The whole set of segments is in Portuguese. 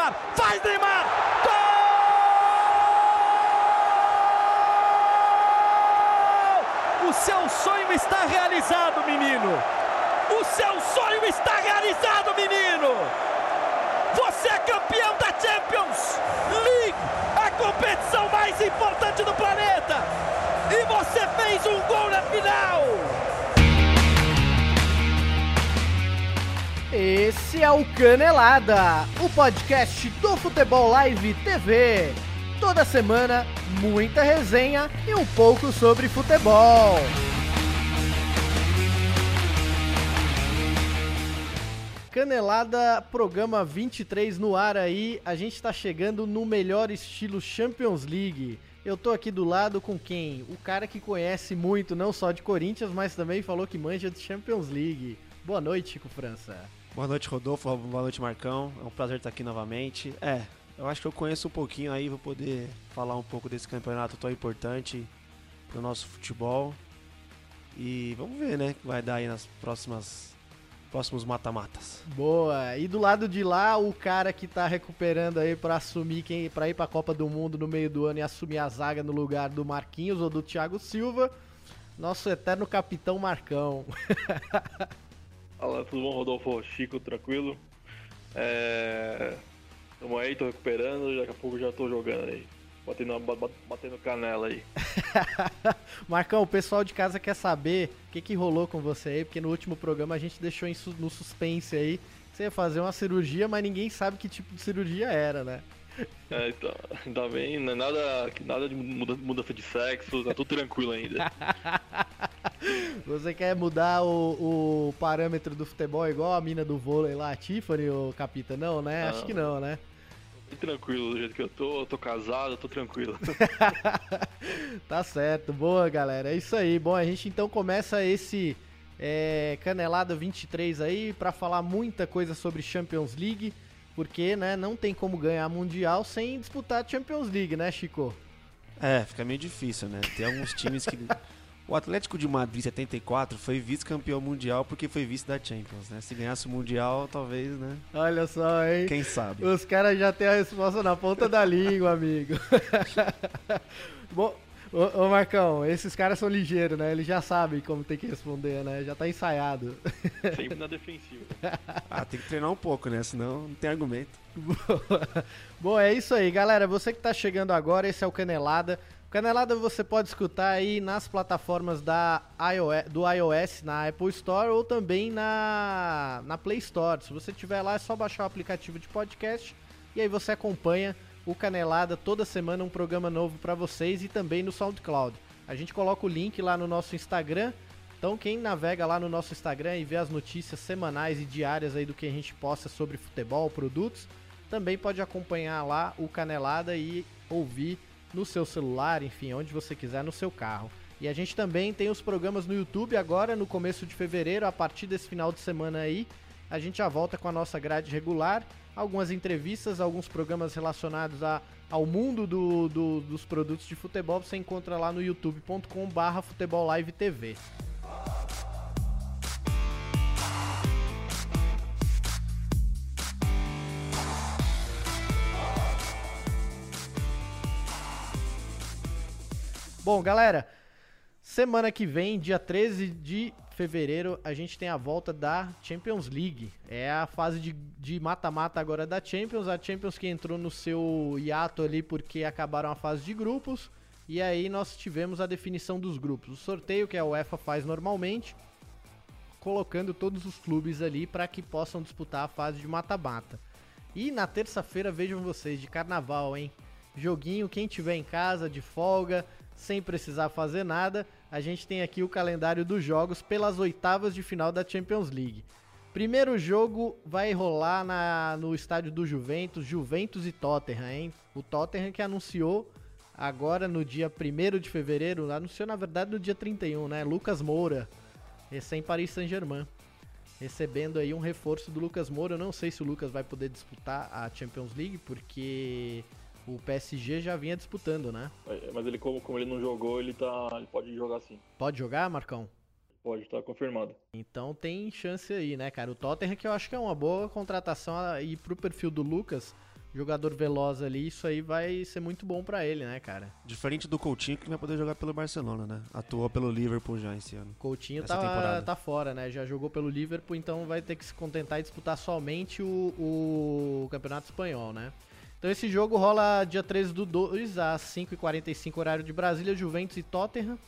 Neymar, faz Neymar! Gol! O seu sonho está realizado, menino! O seu sonho está realizado, menino! Você é campeão da Champions League, a competição mais importante do planeta! E você fez um gol na final! Esse é o Canelada, o podcast do Futebol Live TV. Toda semana, muita resenha e um pouco sobre futebol. Canelada, programa 23 no ar aí. A gente tá chegando no melhor estilo Champions League. Eu tô aqui do lado com quem? O cara que conhece muito, não só de Corinthians, mas também falou que manja de Champions League. Boa noite, Chico França. Boa noite, Rodolfo. Boa noite, Marcão. É um prazer estar aqui novamente. É, eu acho que eu conheço um pouquinho aí, vou poder falar um pouco desse campeonato tão importante pro nosso futebol. E vamos ver, né, o que vai dar aí nas próximas próximos mata-matas. Boa. E do lado de lá, o cara que tá recuperando aí para assumir quem para ir para a Copa do Mundo no meio do ano e assumir a zaga no lugar do Marquinhos ou do Thiago Silva, nosso eterno capitão Marcão. Fala, tudo bom, Rodolfo? Chico, tranquilo? É... Tamo aí, tô recuperando, daqui a pouco já tô jogando aí. Batendo, batendo canela aí. Marcão, o pessoal de casa quer saber o que, que rolou com você aí, porque no último programa a gente deixou no suspense aí. Você ia fazer uma cirurgia, mas ninguém sabe que tipo de cirurgia era, né? É, então, ainda bem, não é nada, nada de mudança de sexo, tá tudo tranquilo ainda. Você quer mudar o, o, parâmetro do futebol igual a mina do vôlei lá, a Tiffany, ou Capita? Não, né? Acho que não, né? Tô tranquilo do jeito que eu tô, eu tô casado, tô tranquilo. tá certo, boa galera, é isso aí. Bom, a gente então começa esse é, Canelada 23 aí para falar muita coisa sobre Champions League, porque né, não tem como ganhar Mundial sem disputar Champions League, né, Chico? É, fica meio difícil, né? Tem alguns times que O Atlético de Madrid 74 foi vice-campeão mundial porque foi vice da Champions, né? Se ganhasse o mundial, talvez, né? Olha só, hein? Quem sabe? Os caras já têm a resposta na ponta da língua, amigo. Bom, Ô, ô, Marcão, esses caras são ligeiros, né? Eles já sabem como tem que responder, né? Já tá ensaiado. Sempre na defensiva. ah, tem que treinar um pouco, né? Senão não tem argumento. Bom, é isso aí, galera. Você que tá chegando agora, esse é o Canelada. Canelada você pode escutar aí nas plataformas da iOS, do iOS, na Apple Store ou também na, na Play Store. Se você tiver lá, é só baixar o aplicativo de podcast e aí você acompanha o Canelada toda semana um programa novo para vocês e também no SoundCloud. A gente coloca o link lá no nosso Instagram. Então quem navega lá no nosso Instagram e vê as notícias semanais e diárias aí do que a gente posta sobre futebol, produtos, também pode acompanhar lá o Canelada e ouvir no seu celular, enfim, onde você quiser, no seu carro. E a gente também tem os programas no YouTube agora, no começo de fevereiro, a partir desse final de semana aí. A gente já volta com a nossa grade regular, algumas entrevistas, alguns programas relacionados a, ao mundo do, do, dos produtos de futebol. Você encontra lá no youtube.com/barra Futebol Live TV. Bom, galera, semana que vem, dia 13 de fevereiro, a gente tem a volta da Champions League. É a fase de mata-mata agora da Champions. A Champions que entrou no seu hiato ali porque acabaram a fase de grupos. E aí nós tivemos a definição dos grupos. O sorteio que a UEFA faz normalmente, colocando todos os clubes ali para que possam disputar a fase de mata-mata. E na terça-feira, vejam vocês, de carnaval, hein? Joguinho, quem tiver em casa, de folga, sem precisar fazer nada, a gente tem aqui o calendário dos jogos pelas oitavas de final da Champions League. Primeiro jogo vai rolar na, no estádio do Juventus, Juventus e Tottenham, hein? O Tottenham que anunciou agora no dia 1 de fevereiro, anunciou na verdade no dia 31, né? Lucas Moura, recém Paris Saint-Germain, recebendo aí um reforço do Lucas Moura. Eu não sei se o Lucas vai poder disputar a Champions League, porque o PSG já vinha disputando, né? É, mas ele, como, como ele não jogou, ele, tá, ele pode jogar sim. Pode jogar, Marcão? Pode, tá confirmado. Então tem chance aí, né, cara? O Tottenham que eu acho que é uma boa contratação e pro perfil do Lucas, jogador veloz ali, isso aí vai ser muito bom para ele, né, cara? Diferente do Coutinho, que vai poder jogar pelo Barcelona, né? Atuou pelo Liverpool já esse ano. Coutinho tá, tá fora, né? Já jogou pelo Liverpool, então vai ter que se contentar e disputar somente o, o Campeonato Espanhol, né? Então esse jogo rola dia 13 do 2 às 5h45 horário de Brasília, Juventus e Tottenham.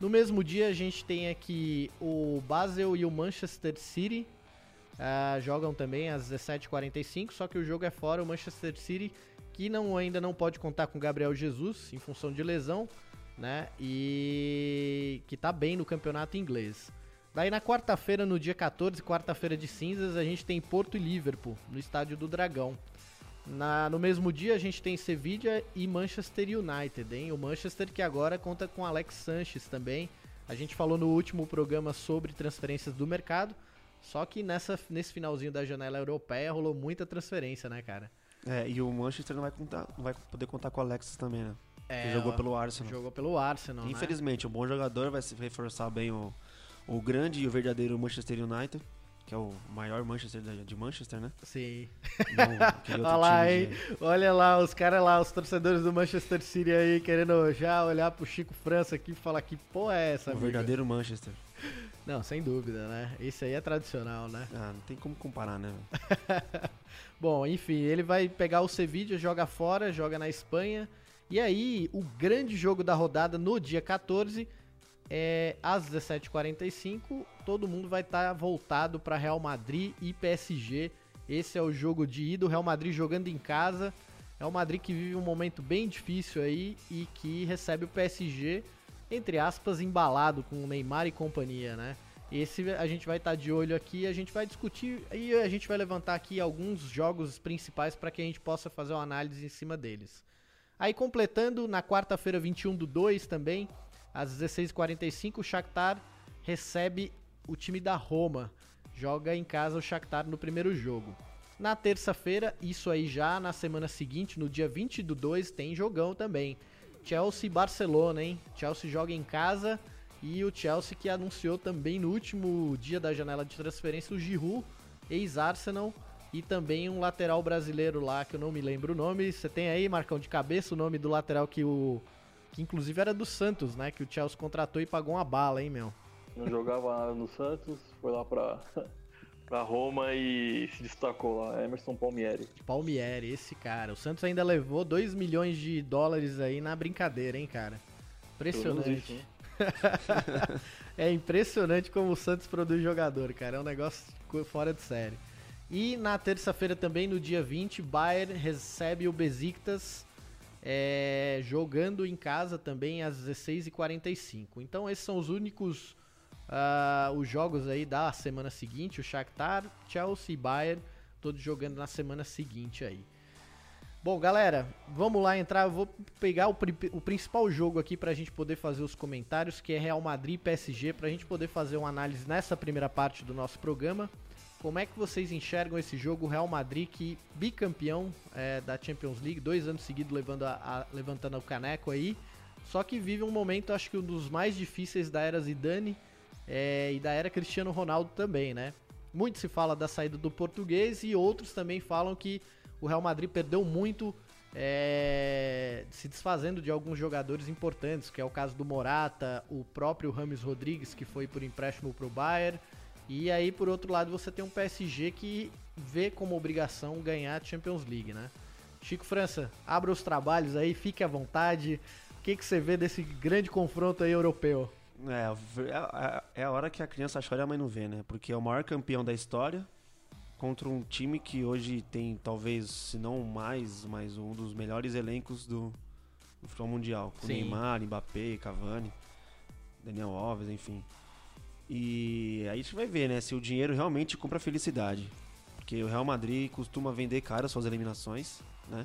No mesmo dia a gente tem aqui o Basel e o Manchester City. Uh, jogam também às 17h45, só que o jogo é fora. O Manchester City, que não, ainda não pode contar com Gabriel Jesus em função de lesão, né? E que tá bem no campeonato inglês. Daí na quarta-feira, no dia 14, quarta-feira de cinzas, a gente tem Porto e Liverpool, no estádio do Dragão. Na, no mesmo dia a gente tem Sevilla e Manchester United, hein? O Manchester que agora conta com Alex Sanches também. A gente falou no último programa sobre transferências do mercado, só que nessa, nesse finalzinho da janela europeia rolou muita transferência, né, cara? É, e o Manchester não vai, contar, não vai poder contar com o Alexis também, né? É, jogou pelo Arsenal. Jogou pelo Arsenal, né? Infelizmente, né? um bom jogador vai se reforçar bem o, o grande e o verdadeiro Manchester United que é o maior Manchester de Manchester, né? Sim. Olha lá, aí, olha lá, os caras lá, os torcedores do Manchester City aí, querendo já olhar pro Chico França aqui e falar que porra é essa, O amiga? verdadeiro Manchester. Não, sem dúvida, né? Isso aí é tradicional, né? Ah, não tem como comparar, né? Bom, enfim, ele vai pegar o Sevilla, joga fora, joga na Espanha. E aí, o grande jogo da rodada no dia 14 é, às 17h45, todo mundo vai estar tá voltado para Real Madrid e PSG. Esse é o jogo de ida, o Real Madrid jogando em casa. É o Madrid que vive um momento bem difícil aí e que recebe o PSG, entre aspas, embalado com o Neymar e companhia, né? Esse a gente vai estar tá de olho aqui, a gente vai discutir e a gente vai levantar aqui alguns jogos principais para que a gente possa fazer uma análise em cima deles. Aí completando, na quarta-feira 21 do 2 também, às 16h45, o Shakhtar recebe o time da Roma. Joga em casa o Shakhtar no primeiro jogo. Na terça-feira, isso aí já na semana seguinte, no dia 20 do 2, tem jogão também. Chelsea e Barcelona, hein? Chelsea joga em casa e o Chelsea que anunciou também no último dia da janela de transferência o Giroud, ex-Arsenal, e também um lateral brasileiro lá que eu não me lembro o nome. Você tem aí, Marcão, de cabeça o nome do lateral que o que inclusive era do Santos, né? Que o Chelsea contratou e pagou uma bala, hein, meu? Não jogava nada no Santos, foi lá pra, pra Roma e se destacou lá. Emerson Palmieri. Palmieri, esse cara. O Santos ainda levou 2 milhões de dólares aí na brincadeira, hein, cara? Impressionante. Isso, é impressionante como o Santos produz jogador, cara. É um negócio fora de série. E na terça-feira também, no dia 20, Bayern recebe o Besiktas é, jogando em casa também às 16h45. Então esses são os únicos uh, os jogos aí da semana seguinte, o Shakhtar, Chelsea e Bayern, todos jogando na semana seguinte aí. Bom, galera, vamos lá entrar. Eu vou pegar o, o principal jogo aqui para a gente poder fazer os comentários, que é Real Madrid e PSG, para a gente poder fazer uma análise nessa primeira parte do nosso programa. Como é que vocês enxergam esse jogo? Real Madrid, que bicampeão é, da Champions League, dois anos seguidos levando a, a, levantando o caneco aí. Só que vive um momento, acho que um dos mais difíceis da era Zidane é, e da era Cristiano Ronaldo também, né? Muito se fala da saída do português e outros também falam que o Real Madrid perdeu muito é, se desfazendo de alguns jogadores importantes, que é o caso do Morata, o próprio Rames Rodrigues, que foi por empréstimo para o Bayern. E aí, por outro lado, você tem um PSG que vê como obrigação ganhar a Champions League, né? Chico França, abra os trabalhos aí, fique à vontade. O que, que você vê desse grande confronto aí europeu? É, é, é a hora que a criança chora e a mãe não vê, né? Porque é o maior campeão da história contra um time que hoje tem talvez, se não mais, mas um dos melhores elencos do, do futebol mundial. Com Sim. Neymar, Mbappé, Cavani, Daniel Alves, enfim. E aí a gente vai ver, né, se o dinheiro realmente compra felicidade. Porque o Real Madrid costuma vender caro suas eliminações, né?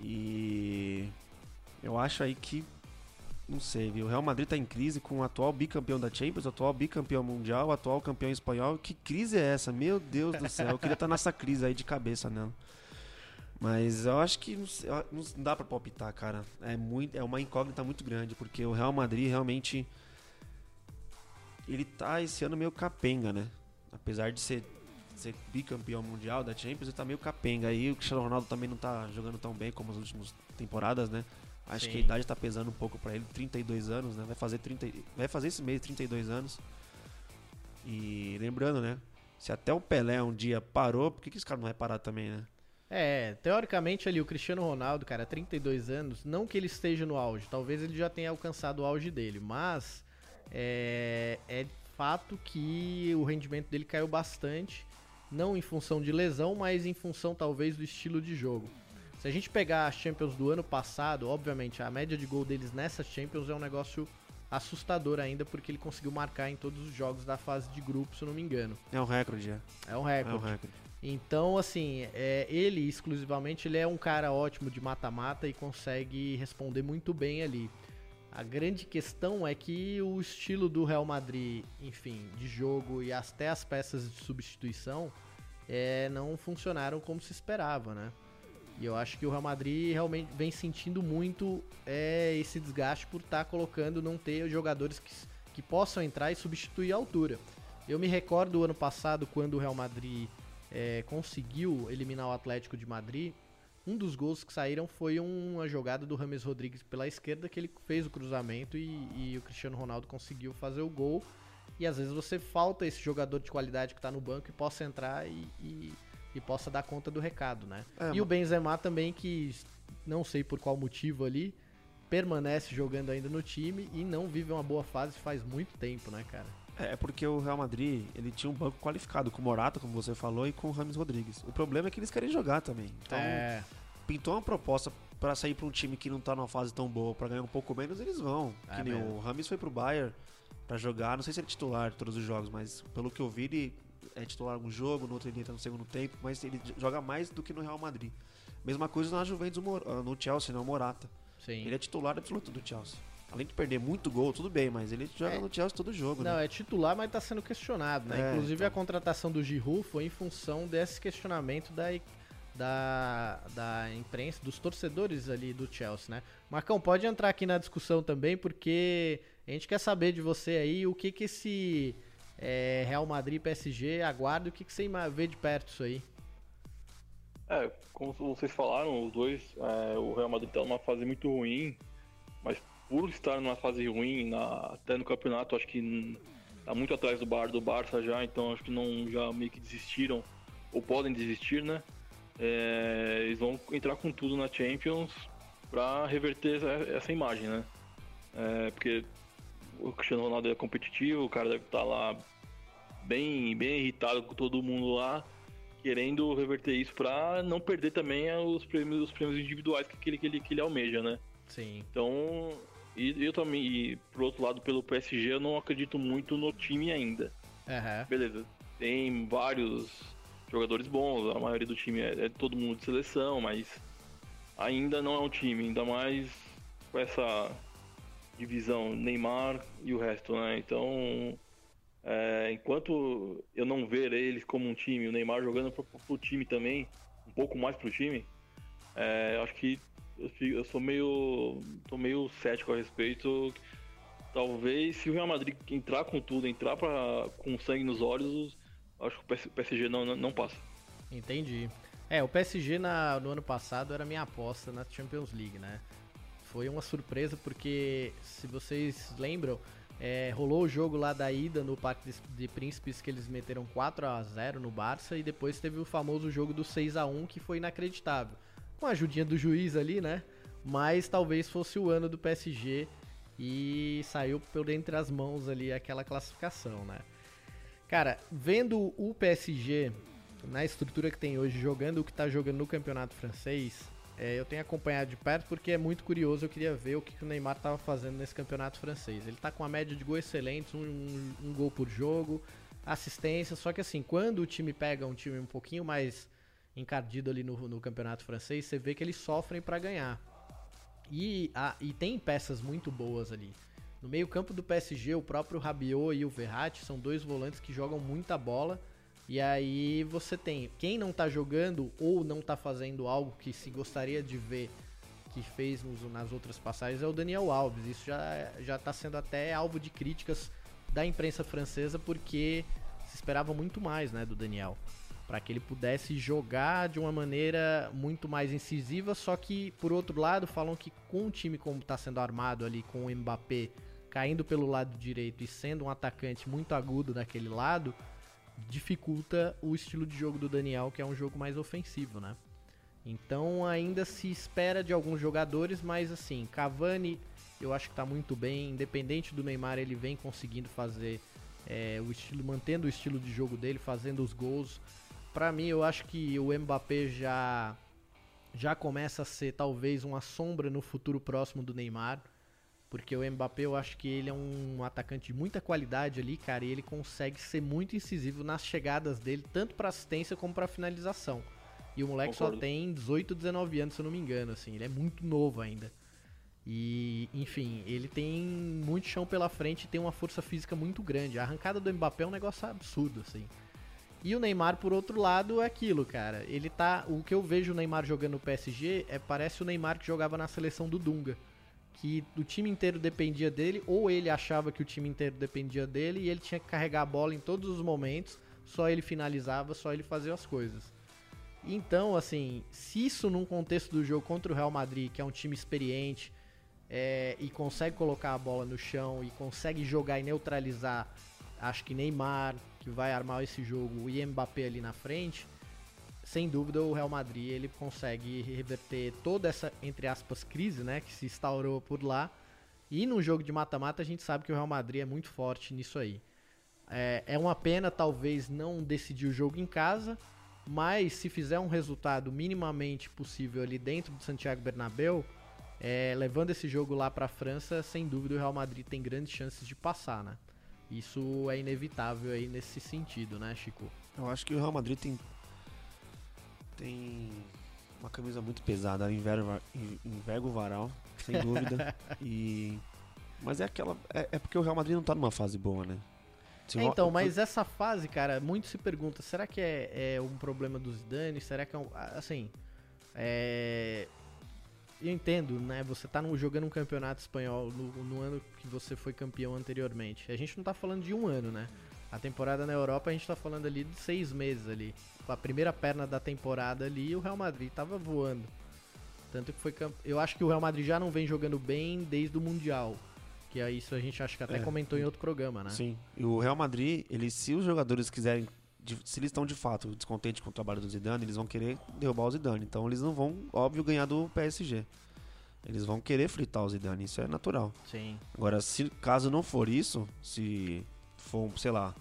E eu acho aí que não sei, viu? O Real Madrid tá em crise com o atual bicampeão da Champions, o atual bicampeão mundial, o atual campeão espanhol. Que crise é essa? Meu Deus do céu, eu queria estar tá nessa crise aí de cabeça nela. Mas eu acho que não, não dá para palpitar, cara. É, muito, é uma incógnita muito grande, porque o Real Madrid realmente ele tá esse ano meio capenga, né? Apesar de ser ser bicampeão mundial da Champions e tá meio capenga. Aí o Cristiano Ronaldo também não tá jogando tão bem como as últimas temporadas, né? Acho Sim. que a idade tá pesando um pouco pra ele, 32 anos, né? Vai fazer 30, vai fazer esse mês 32 anos. E lembrando, né? Se até o Pelé um dia parou, por que, que esse cara não vai parar também, né? É, teoricamente ali o Cristiano Ronaldo, cara, 32 anos, não que ele esteja no auge, talvez ele já tenha alcançado o auge dele, mas é, é fato que o rendimento dele caiu bastante, não em função de lesão, mas em função talvez do estilo de jogo. Se a gente pegar as Champions do ano passado, obviamente a média de gol deles nessas Champions é um negócio assustador ainda, porque ele conseguiu marcar em todos os jogos da fase de grupo, se eu não me engano. É um recorde, é. É um É recorde. um recorde. Então, assim, é, ele exclusivamente ele é um cara ótimo de mata-mata e consegue responder muito bem ali. A grande questão é que o estilo do Real Madrid, enfim, de jogo e até as peças de substituição é, não funcionaram como se esperava, né? E eu acho que o Real Madrid realmente vem sentindo muito é, esse desgaste por estar colocando, não ter jogadores que, que possam entrar e substituir a altura. Eu me recordo do ano passado, quando o Real Madrid é, conseguiu eliminar o Atlético de Madrid, um dos gols que saíram foi uma jogada do Rames Rodrigues pela esquerda, que ele fez o cruzamento e, e o Cristiano Ronaldo conseguiu fazer o gol. E às vezes você falta esse jogador de qualidade que está no banco e possa entrar e, e- e possa dar conta do recado, né? É, e o Benzema também, que não sei por qual motivo ali, permanece jogando ainda no time e não vive uma boa fase faz muito tempo, né, cara? É é porque o Real Madrid, ele tinha um banco qualificado com o Morata, como você falou, e com o Rames Rodrigues. O problema é que eles querem jogar também. Então, é, pintou uma proposta pra sair pra um time que não tá numa fase tão boa, pra ganhar um pouco menos, eles vão. É o Rames foi pro Bayern pra jogar, não sei se ele é titular de todos os jogos, mas pelo que eu vi, ele é titular algum jogo, no outro ele entra no segundo tempo, mas ele joga mais do que no Real Madrid. Mesma coisa na Juventus, ah, no Chelsea, né, o Morata. sim. Ele é titular absoluto do Chelsea. Além de perder muito gol, tudo bem, mas ele joga É. no Chelsea todo jogo, Não, né? é titular, mas tá sendo questionado, né? É, Inclusive então. a contratação do Giroud foi em função desse questionamento da, da, da imprensa, dos torcedores ali do Chelsea, né? Marcão, pode entrar aqui na discussão também, porque a gente quer saber de você aí o que que esse é, Real Madrid PSG aguarda e o que que você vê de perto isso aí. É, como vocês falaram, os dois, é, o Real Madrid tá numa fase muito ruim, mas por estar numa fase ruim, na- até no campeonato, acho que tá muito atrás do Bar do Barça já, então acho que não já meio que desistiram ou podem desistir, né? É, eles vão entrar com tudo na Champions para reverter essa, essa imagem, né? É, porque o Cristiano Ronaldo é competitivo, o cara deve estar lá bem, bem irritado com todo mundo lá querendo reverter isso pra não perder também os prêmios, os prêmios individuais que ele, que ele, que ele almeja, né? Sim. Então, e eu também, e pro outro lado, pelo PSG, eu não acredito muito no time ainda. Aham. Beleza, tem vários jogadores bons, a maioria do time é, é todo mundo de seleção, mas ainda não é um time, ainda mais com essa divisão Neymar e o resto, né? Então, é, enquanto eu não ver eles como um time, o Neymar jogando pro, pro time também, um pouco mais pro time, é, eu acho que eu, eu sou meio. tô meio cético a respeito. Talvez se o Real Madrid entrar com tudo, entrar pra, com sangue nos olhos, acho que o PS- PSG não, não, não passa. Entendi. É, o PSG na- no ano passado era minha aposta na Champions League, né? Foi uma surpresa porque, se vocês lembram, é, rolou o jogo lá da ida no Parque de, de Príncipes que eles meteram 4 a 0 no Barça e depois teve o famoso jogo do 6 a 1 que foi inacreditável. Com a ajudinha do juiz ali, né? Mas talvez fosse o ano do PSG e saiu por entre as mãos ali aquela classificação, né? Cara, vendo o PSG na estrutura que tem hoje, jogando o que tá jogando no campeonato francês, é, eu tenho acompanhado de perto porque é muito curioso. Eu queria ver o que, que o Neymar tava fazendo nesse campeonato francês. Ele tá com uma média de gols excelentes, um, um- um gol por jogo, assistência. Só que assim, quando o time pega um time um pouquinho mais encardido ali no, no campeonato francês, você vê que eles sofrem pra ganhar. E, a- e tem peças muito boas ali. No meio-campo do PSG, o próprio Rabiot e o Verratti são dois volantes que jogam muita bola. E aí você tem quem não tá jogando ou não tá fazendo algo que se gostaria de ver que fez nos- nas outras passagens é o Daniel Alves. Isso já, já tá sendo até alvo de críticas da imprensa francesa porque se esperava muito mais, né, do Daniel. Para que ele pudesse jogar de uma maneira muito mais incisiva, só que por outro lado falam que com o time como está sendo armado ali com o Mbappé caindo pelo lado direito e sendo um atacante muito agudo daquele lado, dificulta o estilo de jogo do Daniel, que é um jogo mais ofensivo, né? Então ainda se espera de alguns jogadores, mas assim, Cavani eu acho que está muito bem, independente do Neymar, ele vem conseguindo fazer é, o estilo, mantendo o estilo de jogo dele, fazendo os gols. Para mim, eu acho que o Mbappé já já começa a ser talvez uma sombra no futuro próximo do Neymar, porque o Mbappé eu acho que ele é um atacante de muita qualidade ali, cara, e ele consegue ser muito incisivo nas chegadas dele, tanto para assistência como para finalização. E o moleque Concordo. só tem 18, 19 anos, se eu não me engano, assim, ele é muito novo ainda. E, enfim, ele tem muito chão pela frente e tem uma força física muito grande. A arrancada do Mbappé é um negócio absurdo, assim. E o Neymar, por outro lado, é aquilo, cara. Ele tá. O que eu vejo o Neymar jogando no PSG é parece o Neymar que jogava na seleção do Dunga. Que o time inteiro dependia dele, ou ele achava que o time inteiro dependia dele e ele tinha que carregar a bola em todos os momentos, só ele finalizava, só ele fazia as coisas. Então, assim, se isso num contexto do jogo contra o Real Madrid, que é um time experiente, é, e consegue colocar a bola no chão e consegue jogar e neutralizar, acho que Neymar, que vai armar esse jogo, e Mbappé ali na frente, sem dúvida o Real Madrid ele consegue reverter toda essa, entre aspas, crise né, que se instaurou por lá. E no jogo de mata-mata a gente sabe que o Real Madrid é muito forte nisso aí. É, é uma pena talvez não decidir o jogo em casa, mas se fizer um resultado minimamente possível ali dentro do Santiago Bernabéu, é, levando esse jogo lá para a França, sem dúvida o Real Madrid tem grandes chances de passar, né? Isso é inevitável aí nesse sentido, né, Chico? Eu acho que o Real Madrid tem tem uma camisa muito pesada, enverga, enverga o varal, sem dúvida. e mas é aquela é, é, porque o Real Madrid não tá numa fase boa, né? É, então, mas essa fase, cara, muito se pergunta, será que é, é um problema dos Zidane? Será que é um, assim, é, eu entendo, né? Você tá no, jogando um campeonato espanhol no, no, ano que você foi campeão anteriormente. A gente não tá falando de um ano, né? A temporada na Europa a gente tá falando ali de seis meses ali. A primeira perna da temporada ali o Real Madrid tava voando. Tanto que foi Eu acho que o Real Madrid já não vem jogando bem desde o Mundial. Que é isso a gente acho que até é. comentou em outro programa, né? Sim. E o Real Madrid, ele, se os jogadores quiserem se eles estão de fato descontentes com o trabalho do Zidane, eles vão querer derrubar o Zidane. Então eles não vão, óbvio, ganhar do PSG. Eles vão querer fritar o Zidane, isso é natural. Sim. Agora, se caso não for isso, se for, sei lá,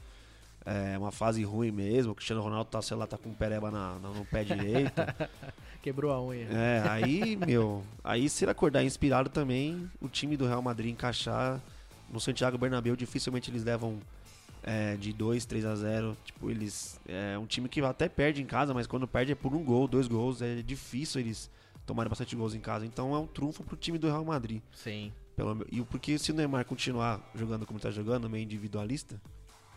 é uma fase ruim mesmo, o Cristiano Ronaldo tá, sei lá, tá com um pereba na, na, no pé direito. Quebrou a unha. É, aí, meu, aí se ele acordar inspirado também, o time do Real Madrid encaixar no Santiago Bernabéu, dificilmente eles levam é, de 2, 3 a 0. Tipo, eles. É um time que até perde em casa, mas quando perde é por um gol, dois gols. É difícil eles tomarem bastante gols em casa. Então é um trunfo pro time do Real Madrid. Sim. Pelo, e porque se o Neymar continuar jogando como está jogando, meio individualista,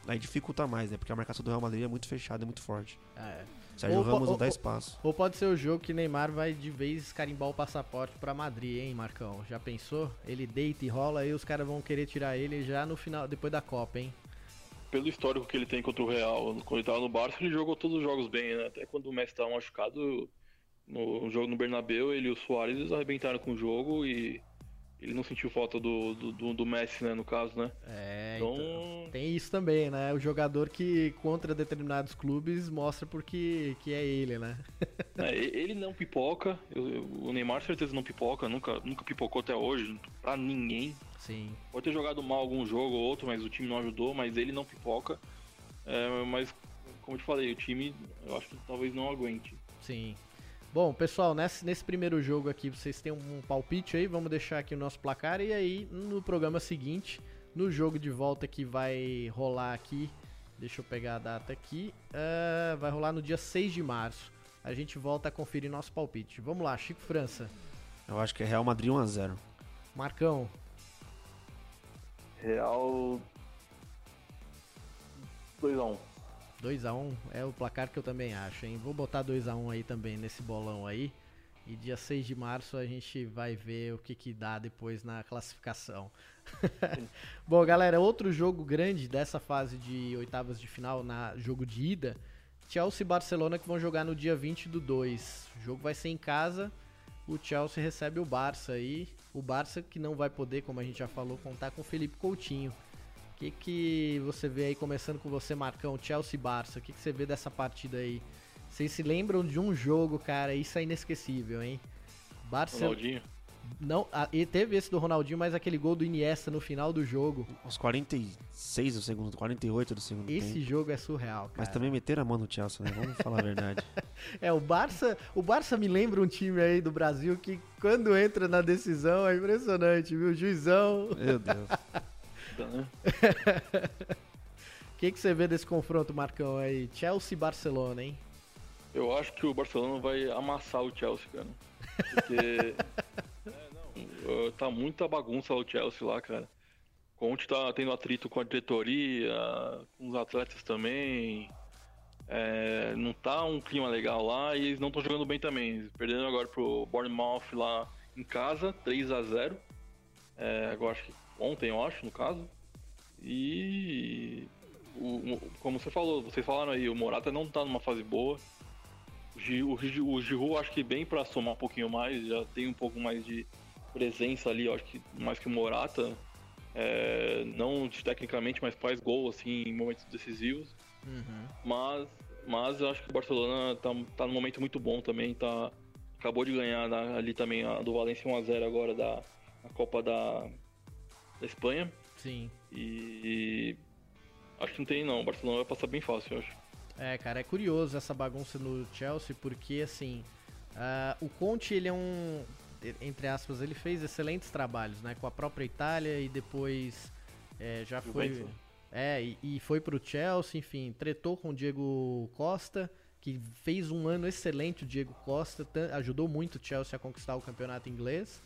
aí dificulta mais, né? Porque a marcação do Real Madrid é muito fechada, é muito forte. É. Sérgio ou, Ramos ou, não dá espaço. Ou pode ser o jogo que Neymar vai de vez carimbar o passaporte para Madrid, hein, Marcão? Já pensou? Ele deita e rola, aí os caras vão querer tirar ele já no final, depois da Copa, hein? Pelo histórico que ele tem contra o Real, quando ele tava no Barça, ele jogou todos os jogos bem, né? Até quando o Messi tava machucado, no jogo no Bernabéu, ele e o Soares arrebentaram com o jogo e ele não sentiu falta do, do, do, Messi, né, no caso, né? É, então... então... Tem isso também, né? O jogador que contra determinados clubes mostra porque que é ele, né? é, ele não pipoca, eu, eu, o Neymar certeza não pipoca, nunca, nunca pipocou até hoje, pra ninguém. Sim. Pode ter jogado mal algum jogo ou outro, mas o time não ajudou, mas ele não pipoca. É, mas, como eu te falei, o time eu acho que talvez não aguente. Sim. Bom, pessoal, nesse, nesse primeiro jogo aqui vocês têm um palpite aí, vamos deixar aqui o nosso placar e aí no programa seguinte, no jogo de volta que vai rolar aqui, deixa eu pegar a data aqui, uh, vai rolar no dia 6 de março. A gente volta a conferir nosso palpite. Vamos lá, Chico França. Eu acho que é Real Madrid 1x0. Marcão. Real 2x1. 2x1 é o placar que eu também acho, hein? Vou botar 2x1 aí também nesse bolão aí. E dia 6 de março a gente vai ver o que, que dá depois na classificação. Bom, galera, outro jogo grande dessa fase de oitavas de final, na jogo de ida, Chelsea e Barcelona que vão jogar no dia 20 do 2. O jogo vai ser em casa. O Chelsea recebe o Barça aí. O Barça que não vai poder, como a gente já falou, contar com o Felipe Coutinho. O que, que você vê aí, começando com você, Marcão, Chelsea e Barça? O que, que você vê dessa partida aí? Vocês se lembram de um jogo, cara? Isso é inesquecível, hein? Barça... Ronaldinho. Não, e teve esse do Ronaldinho, mas aquele gol do Iniesta no final do jogo. Os 46 do segundo, 48 do segundo Esse tempo. jogo é surreal, cara. Mas também meteram a mão no Chelsea, né? Vamos falar a verdade. é, o Barça, o Barça me lembra um time aí do Brasil que quando entra na decisão é impressionante, viu? Juizão. Meu Deus. O que, que você vê desse confronto, Marcão, aí? Chelsea e Barcelona, hein? Eu acho que o Barcelona vai amassar o Chelsea, cara. Porque Uh, tá muita bagunça o Chelsea lá, cara. Conte tá tendo atrito com a diretoria, com os atletas também. É, não tá um clima legal lá e eles não estão jogando bem também. Perdendo agora pro Bournemouth lá em casa, 3 a 0 é, Agora acho que ontem, eu acho, no caso. E o, como você falou, vocês falaram aí, o Morata não tá numa fase boa. O, o, o Giroud acho que bem para somar um pouquinho mais, já tem um pouco mais de presença ali, acho que mais que o Morata, é, não tecnicamente, mas faz gol assim em momentos decisivos. Uhum. Mas, mas eu acho que o Barcelona tá, tá num momento muito bom também, tá acabou de ganhar ali também a do Valencia 1 a 0 agora da a Copa da, da Espanha. Sim. E, e acho que não tem não, o Barcelona vai passar bem fácil, eu acho. É, cara, é curioso essa bagunça no Chelsea porque assim, uh, o Conte ele é um entre aspas, ele fez excelentes trabalhos, né? Com a própria Itália e depois é, já foi. É, e, e foi pro Chelsea, enfim, tretou com o Diego Costa, que fez um ano excelente o Diego Costa, ajudou muito o Chelsea a conquistar o campeonato inglês.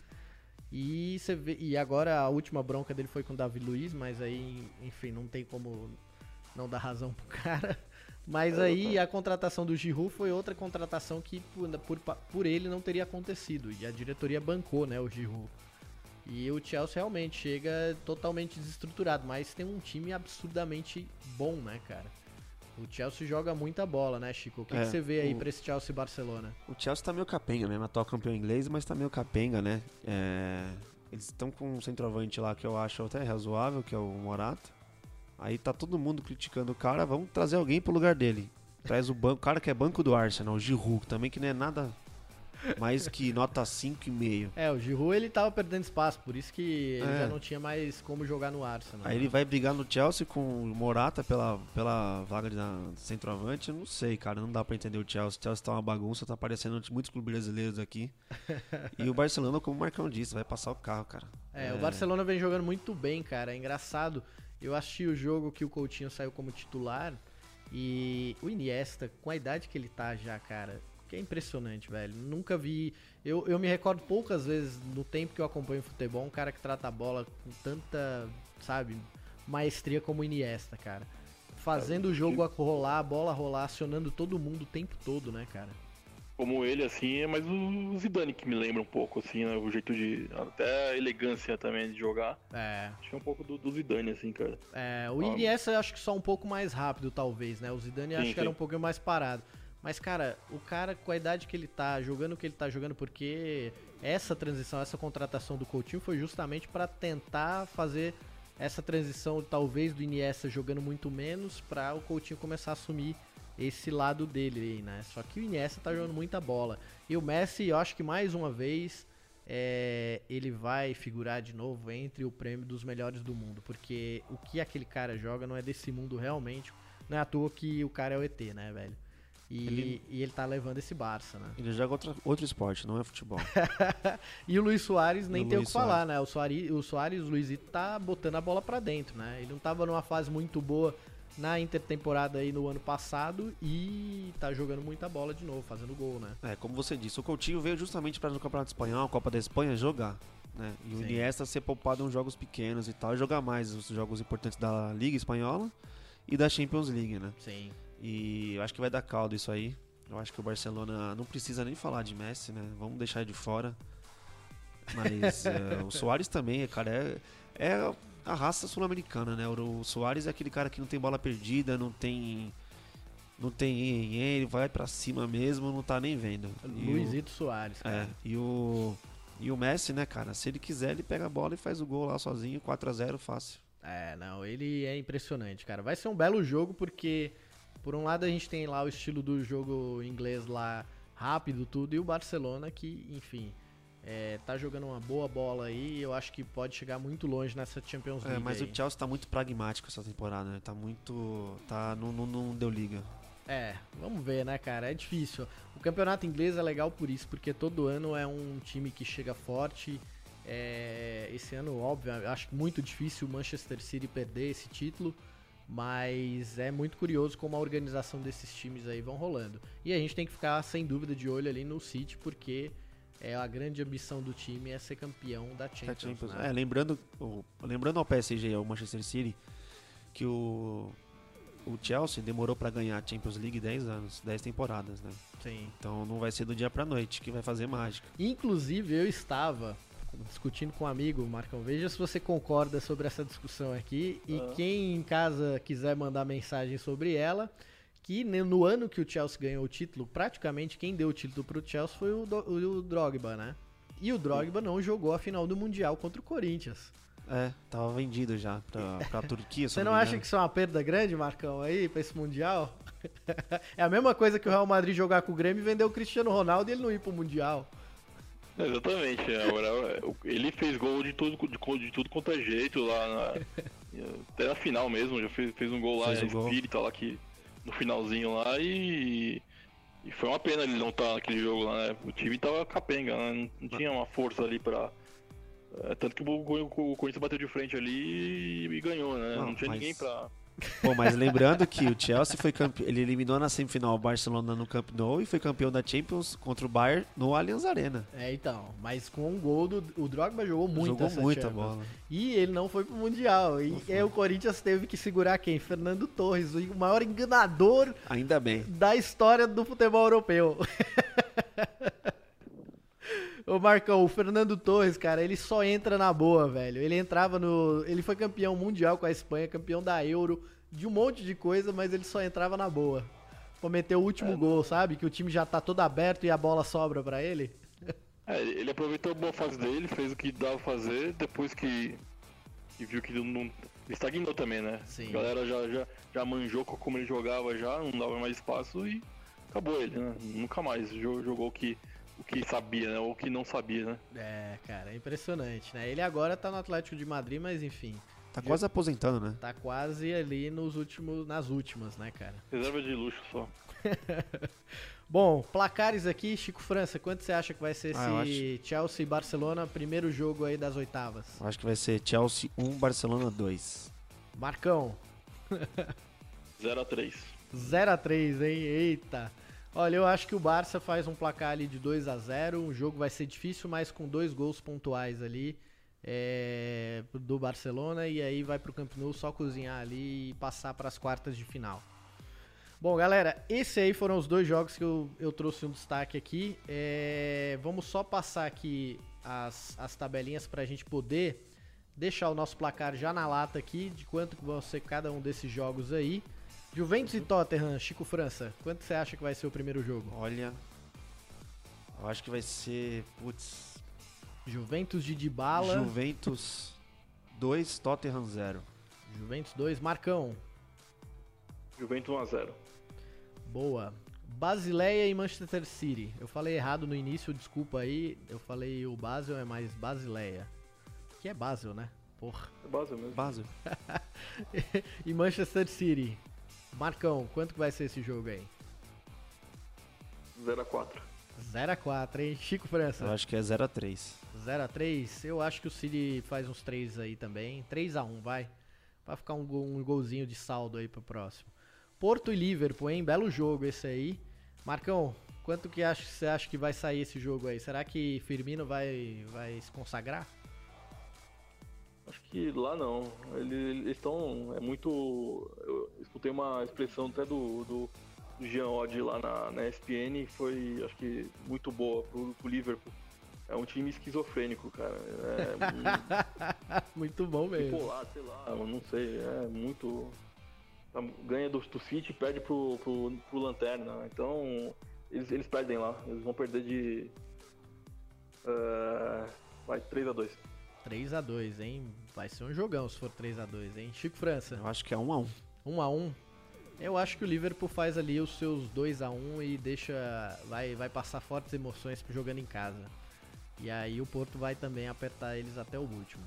E, você vê, e agora a última bronca dele foi com o Davi Luiz, mas aí, enfim, não tem como não dar razão pro cara. Mas aí a contratação do Giroud foi outra contratação que por, por, por, ele não teria acontecido. E a diretoria bancou, né, o Giroud. E o Chelsea realmente chega totalmente desestruturado, mas tem um time absurdamente bom, né, cara? O Chelsea joga muita bola, né, Chico? O que, é, que você vê aí o... pra esse Chelsea e Barcelona? O Chelsea tá meio capenga, né? Atual campeão inglês, mas tá meio capenga, né? É... Eles estão com um centroavante lá que eu acho até razoável, que é o Morata. Aí tá todo mundo criticando o cara, vamos trazer alguém pro lugar dele. Traz o banco, cara que é banco do Arsenal, o Giroud, também que não é nada mais que nota 5,5. É, o Giroud ele tava perdendo espaço, por isso que ele é. já não tinha mais como jogar no Arsenal. Aí ele vai brigar no Chelsea com o Morata pela, pela vaga de centroavante, eu não sei, cara, não dá para entender o Chelsea. O Chelsea tá uma bagunça, tá aparecendo muitos clubes brasileiros aqui. e o Barcelona, como o Marcão disse, vai passar o carro, cara. É, é, o Barcelona vem jogando muito bem, cara, é engraçado. Eu assisti o jogo que o Coutinho saiu como titular e o Iniesta, com a idade que ele tá já, cara, que é impressionante, velho. Nunca vi. Eu, eu me recordo poucas vezes no tempo que eu acompanho futebol, um cara que trata a bola com tanta, sabe, maestria como o Iniesta, cara. Fazendo o jogo rolar, a bola rolar, acionando todo mundo o tempo todo, né, cara? como ele, assim, é mais o Zidane que me lembra um pouco, assim, né? O jeito de. Até a elegância também de jogar. É. Acho que é um pouco do, do Zidane, assim, cara. É, o Iniesta acho que só um pouco mais rápido, talvez, né? O Zidane sim, acho sim. que era um pouquinho mais parado. Mas, cara, o cara com a idade que ele tá, jogando o que ele tá jogando, porque essa transição, essa contratação do Coutinho foi justamente para tentar fazer essa transição, talvez, do Iniesta jogando muito menos, para o Coutinho começar a assumir esse lado dele aí, né? Só que o Iniesta tá jogando muita bola. E o Messi, eu acho que mais uma vez é, ele vai figurar de novo entre o prêmio dos melhores do mundo, porque o que aquele cara joga não é desse mundo realmente. Não é à toa que o cara é o ET, né, velho? E ele, e ele tá levando esse Barça, né? Ele joga outro, outro esporte, não é futebol. e o Luiz Soares nem tem o que falar, né? O Soares, o Soares, o Luizito tá botando a bola para dentro, né? Ele não tava numa fase muito boa na intertemporada aí no ano passado e tá jogando muita bola de novo, fazendo gol, né? É, como você disse, o Coutinho veio justamente para no Campeonato Espanhol, Copa da Espanha, jogar. Né? E o Iniesta ser poupado em jogos pequenos e tal, e jogar mais os jogos importantes da Liga Espanhola e da Champions League, né? Sim. E eu acho que vai dar caldo isso aí. Eu acho que o Barcelona não precisa nem falar de Messi, né? Vamos deixar de fora. Mas é, o Soares também, cara, é, é a raça sul-americana, né? O Soares é aquele cara que não tem bola perdida, não tem não tem ele vai para cima mesmo, não tá nem vendo. Luizito o, Soares. Cara. É, e o e o Messi, né, cara, se ele quiser, ele pega a bola e faz o gol lá sozinho, 4 a 0 fácil. É, não, ele é impressionante, cara. Vai ser um belo jogo porque por um lado a gente tem lá o estilo do jogo inglês lá rápido tudo e o Barcelona que, enfim, é, tá jogando uma boa bola aí e eu acho que pode chegar muito longe nessa Champions é, League. É, mas aí. o Chelsea tá muito pragmático essa temporada, né? Tá muito. tá não, não, não deu liga. É, vamos ver, né, cara? É difícil. O campeonato inglês é legal por isso, porque todo ano é um time que chega forte. É, esse ano, óbvio, acho muito difícil o Manchester City perder esse título, mas é muito curioso como a organização desses times aí vão rolando. E a gente tem que ficar sem dúvida de olho ali no City, porque é a grande ambição do time é ser campeão da Champions. Champions. Né? É, lembrando, lembrando ao PSG, ao Manchester City, que o, o Chelsea demorou para ganhar a Champions League 10 anos, 10 temporadas, né? Sim. Então não vai ser do dia pra noite que vai fazer mágica. Inclusive eu estava discutindo com um amigo, Marcão. Veja se você concorda sobre essa discussão aqui. E ah. quem em casa quiser mandar mensagem sobre ela, que no ano que o Chelsea ganhou o título, praticamente quem deu o título pro Chelsea foi o, o, o Drogba, né? E o Drogba não jogou a final do Mundial contra o Corinthians. É, tava vendido já pra, pra Turquia. Você não, não acha que isso é uma perda grande, Marcão, aí, pra esse Mundial? é a mesma coisa que o Real Madrid jogar com o Grêmio e vender o Cristiano Ronaldo e ele não ir pro Mundial. Exatamente, é, agora ele fez gol de tudo, de, de tudo quanto é jeito lá na, até na final mesmo, já fez, fez um gol lá fez um espírita lá que no finalzinho lá e, e foi uma pena ele não estar tá naquele jogo lá, né? O time tava capenga, né? não, tinha uma força ali pra. É, tanto que o, o, o, Corinthians bateu de frente ali e, e ganhou, né? Não, não tinha mas... ninguém pra. Pô, mas lembrando que o Chelsea foi campe... ele eliminou na semifinal o Barcelona no Camp Nou e foi campeão da Champions contra o Bayern no Allianz Arena. É, então, mas com um gol do o Drogba jogou muito jogou muita Champions. bola. E ele não foi pro mundial. E aí o Corinthians teve que segurar quem? Fernando Torres, o maior enganador Ainda bem. da história do futebol europeu. Ô Marcão, o Fernando Torres, cara, ele só entra na boa, velho. Ele entrava no. Ele foi campeão mundial com a Espanha, campeão da Euro, de um monte de coisa, mas ele só entrava na boa. Cometeu o último é. gol, sabe? Que o time já tá todo aberto e a bola sobra para ele. É, ele aproveitou a boa fase dele, fez o que dava fazer, depois que, que viu que não. Estagnou também, né? Sim. A galera já, já, já manjou como ele jogava já, não dava mais espaço e acabou ele, né? Nunca mais jogou o que o que sabia, né? Ou o que não sabia, né? É, cara, é impressionante, né? Ele agora tá no Atlético de Madrid, mas enfim. Tá quase aposentando, né? Tá quase ali nos últimos, nas últimas, né, cara? Reserva de luxo só. Bom, placares aqui, Chico França, quanto você acha que vai ser ah, esse acho... Chelsea e Barcelona, primeiro jogo aí das oitavas? Eu acho que vai ser Chelsea 1, Barcelona 2. Marcão. 0x3. 0x3, hein? Eita. Olha, eu acho que o Barça faz um placar ali de 2 a 0 O jogo vai ser difícil, mas com dois gols pontuais ali é, do Barcelona. E aí vai pro Camp Nou só cozinhar ali e passar para as quartas de final. Bom, galera, esse aí foram os dois jogos que eu, eu trouxe um destaque aqui. É, vamos só passar aqui as, as tabelinhas para a gente poder deixar o nosso placar já na lata aqui de quanto que vão ser cada um desses jogos aí. Juventus e Tottenham, Chico França, quanto você acha que vai ser o primeiro jogo? Olha, eu acho que vai ser, putz... Juventus de Dybala. Juventus 2, Tottenham 0. Juventus 2, Marcão. Juventus 1 a 0. Boa. Basileia e Manchester City. Eu falei errado no início, desculpa aí. Eu falei o Basel é mais Basileia. Que é Basel, né? Porra. É Basel mesmo. Basel. e Manchester City. Marcão, quanto que vai ser esse jogo aí? 0x4. 0x4, hein? Chico França. Eu acho que é 0x3. 0x3? Eu acho que o City faz uns 3 aí também. 3x1, vai. Vai ficar um, gol, um golzinho de saldo aí pro próximo. Porto e Liverpool, hein? Belo jogo esse aí. Marcão, quanto que você acha que vai sair esse jogo aí? Será que Firmino vai, vai se consagrar? Que lá não. Eles estão. É muito. Eu escutei uma expressão até do, do, do Jean Odd lá na, na ESPN foi, acho que, muito boa pro, pro Liverpool. É um time esquizofrênico, cara. É, muito bom mesmo. Bipolar, sei lá, não sei. É muito. Tá, ganha do, do City e perde pro, pro, pro Lanterna. Então, eles, eles perdem lá. Eles vão perder de. Uh, vai, 3x2. 3x2, hein? Vai ser um jogão se for 3x2, hein? Chico França. Eu acho que é 1x1. 1x1. Eu acho que o Liverpool faz ali os seus 2x1 e deixa. Vai, vai passar fortes emoções jogando em casa. E aí o Porto vai também apertar eles até o último.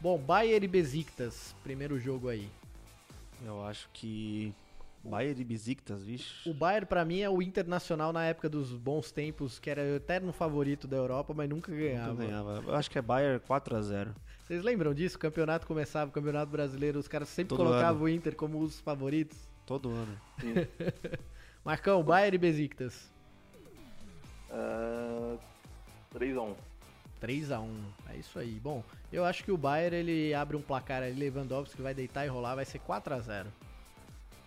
Bom, Bayern e Besiktas, primeiro jogo aí. Eu acho que Bayern e Besiktas, vixe. O Bayern para mim é o internacional na época dos bons tempos, que era o eterno favorito da Europa, mas nunca ganhava. Nunca ganhava. Eu acho que é Bayern 4 a 0. Vocês lembram disso? O campeonato começava, o campeonato brasileiro, os caras sempre Todo colocavam ano. o Inter como os favoritos. Todo ano. Marcão, Bayern e Besiktas. Uh, 3x1. 3x1. É isso aí. Bom, eu acho que o Bayern ele abre um placar ali, Lewandowski vai deitar e rolar, vai ser 4x0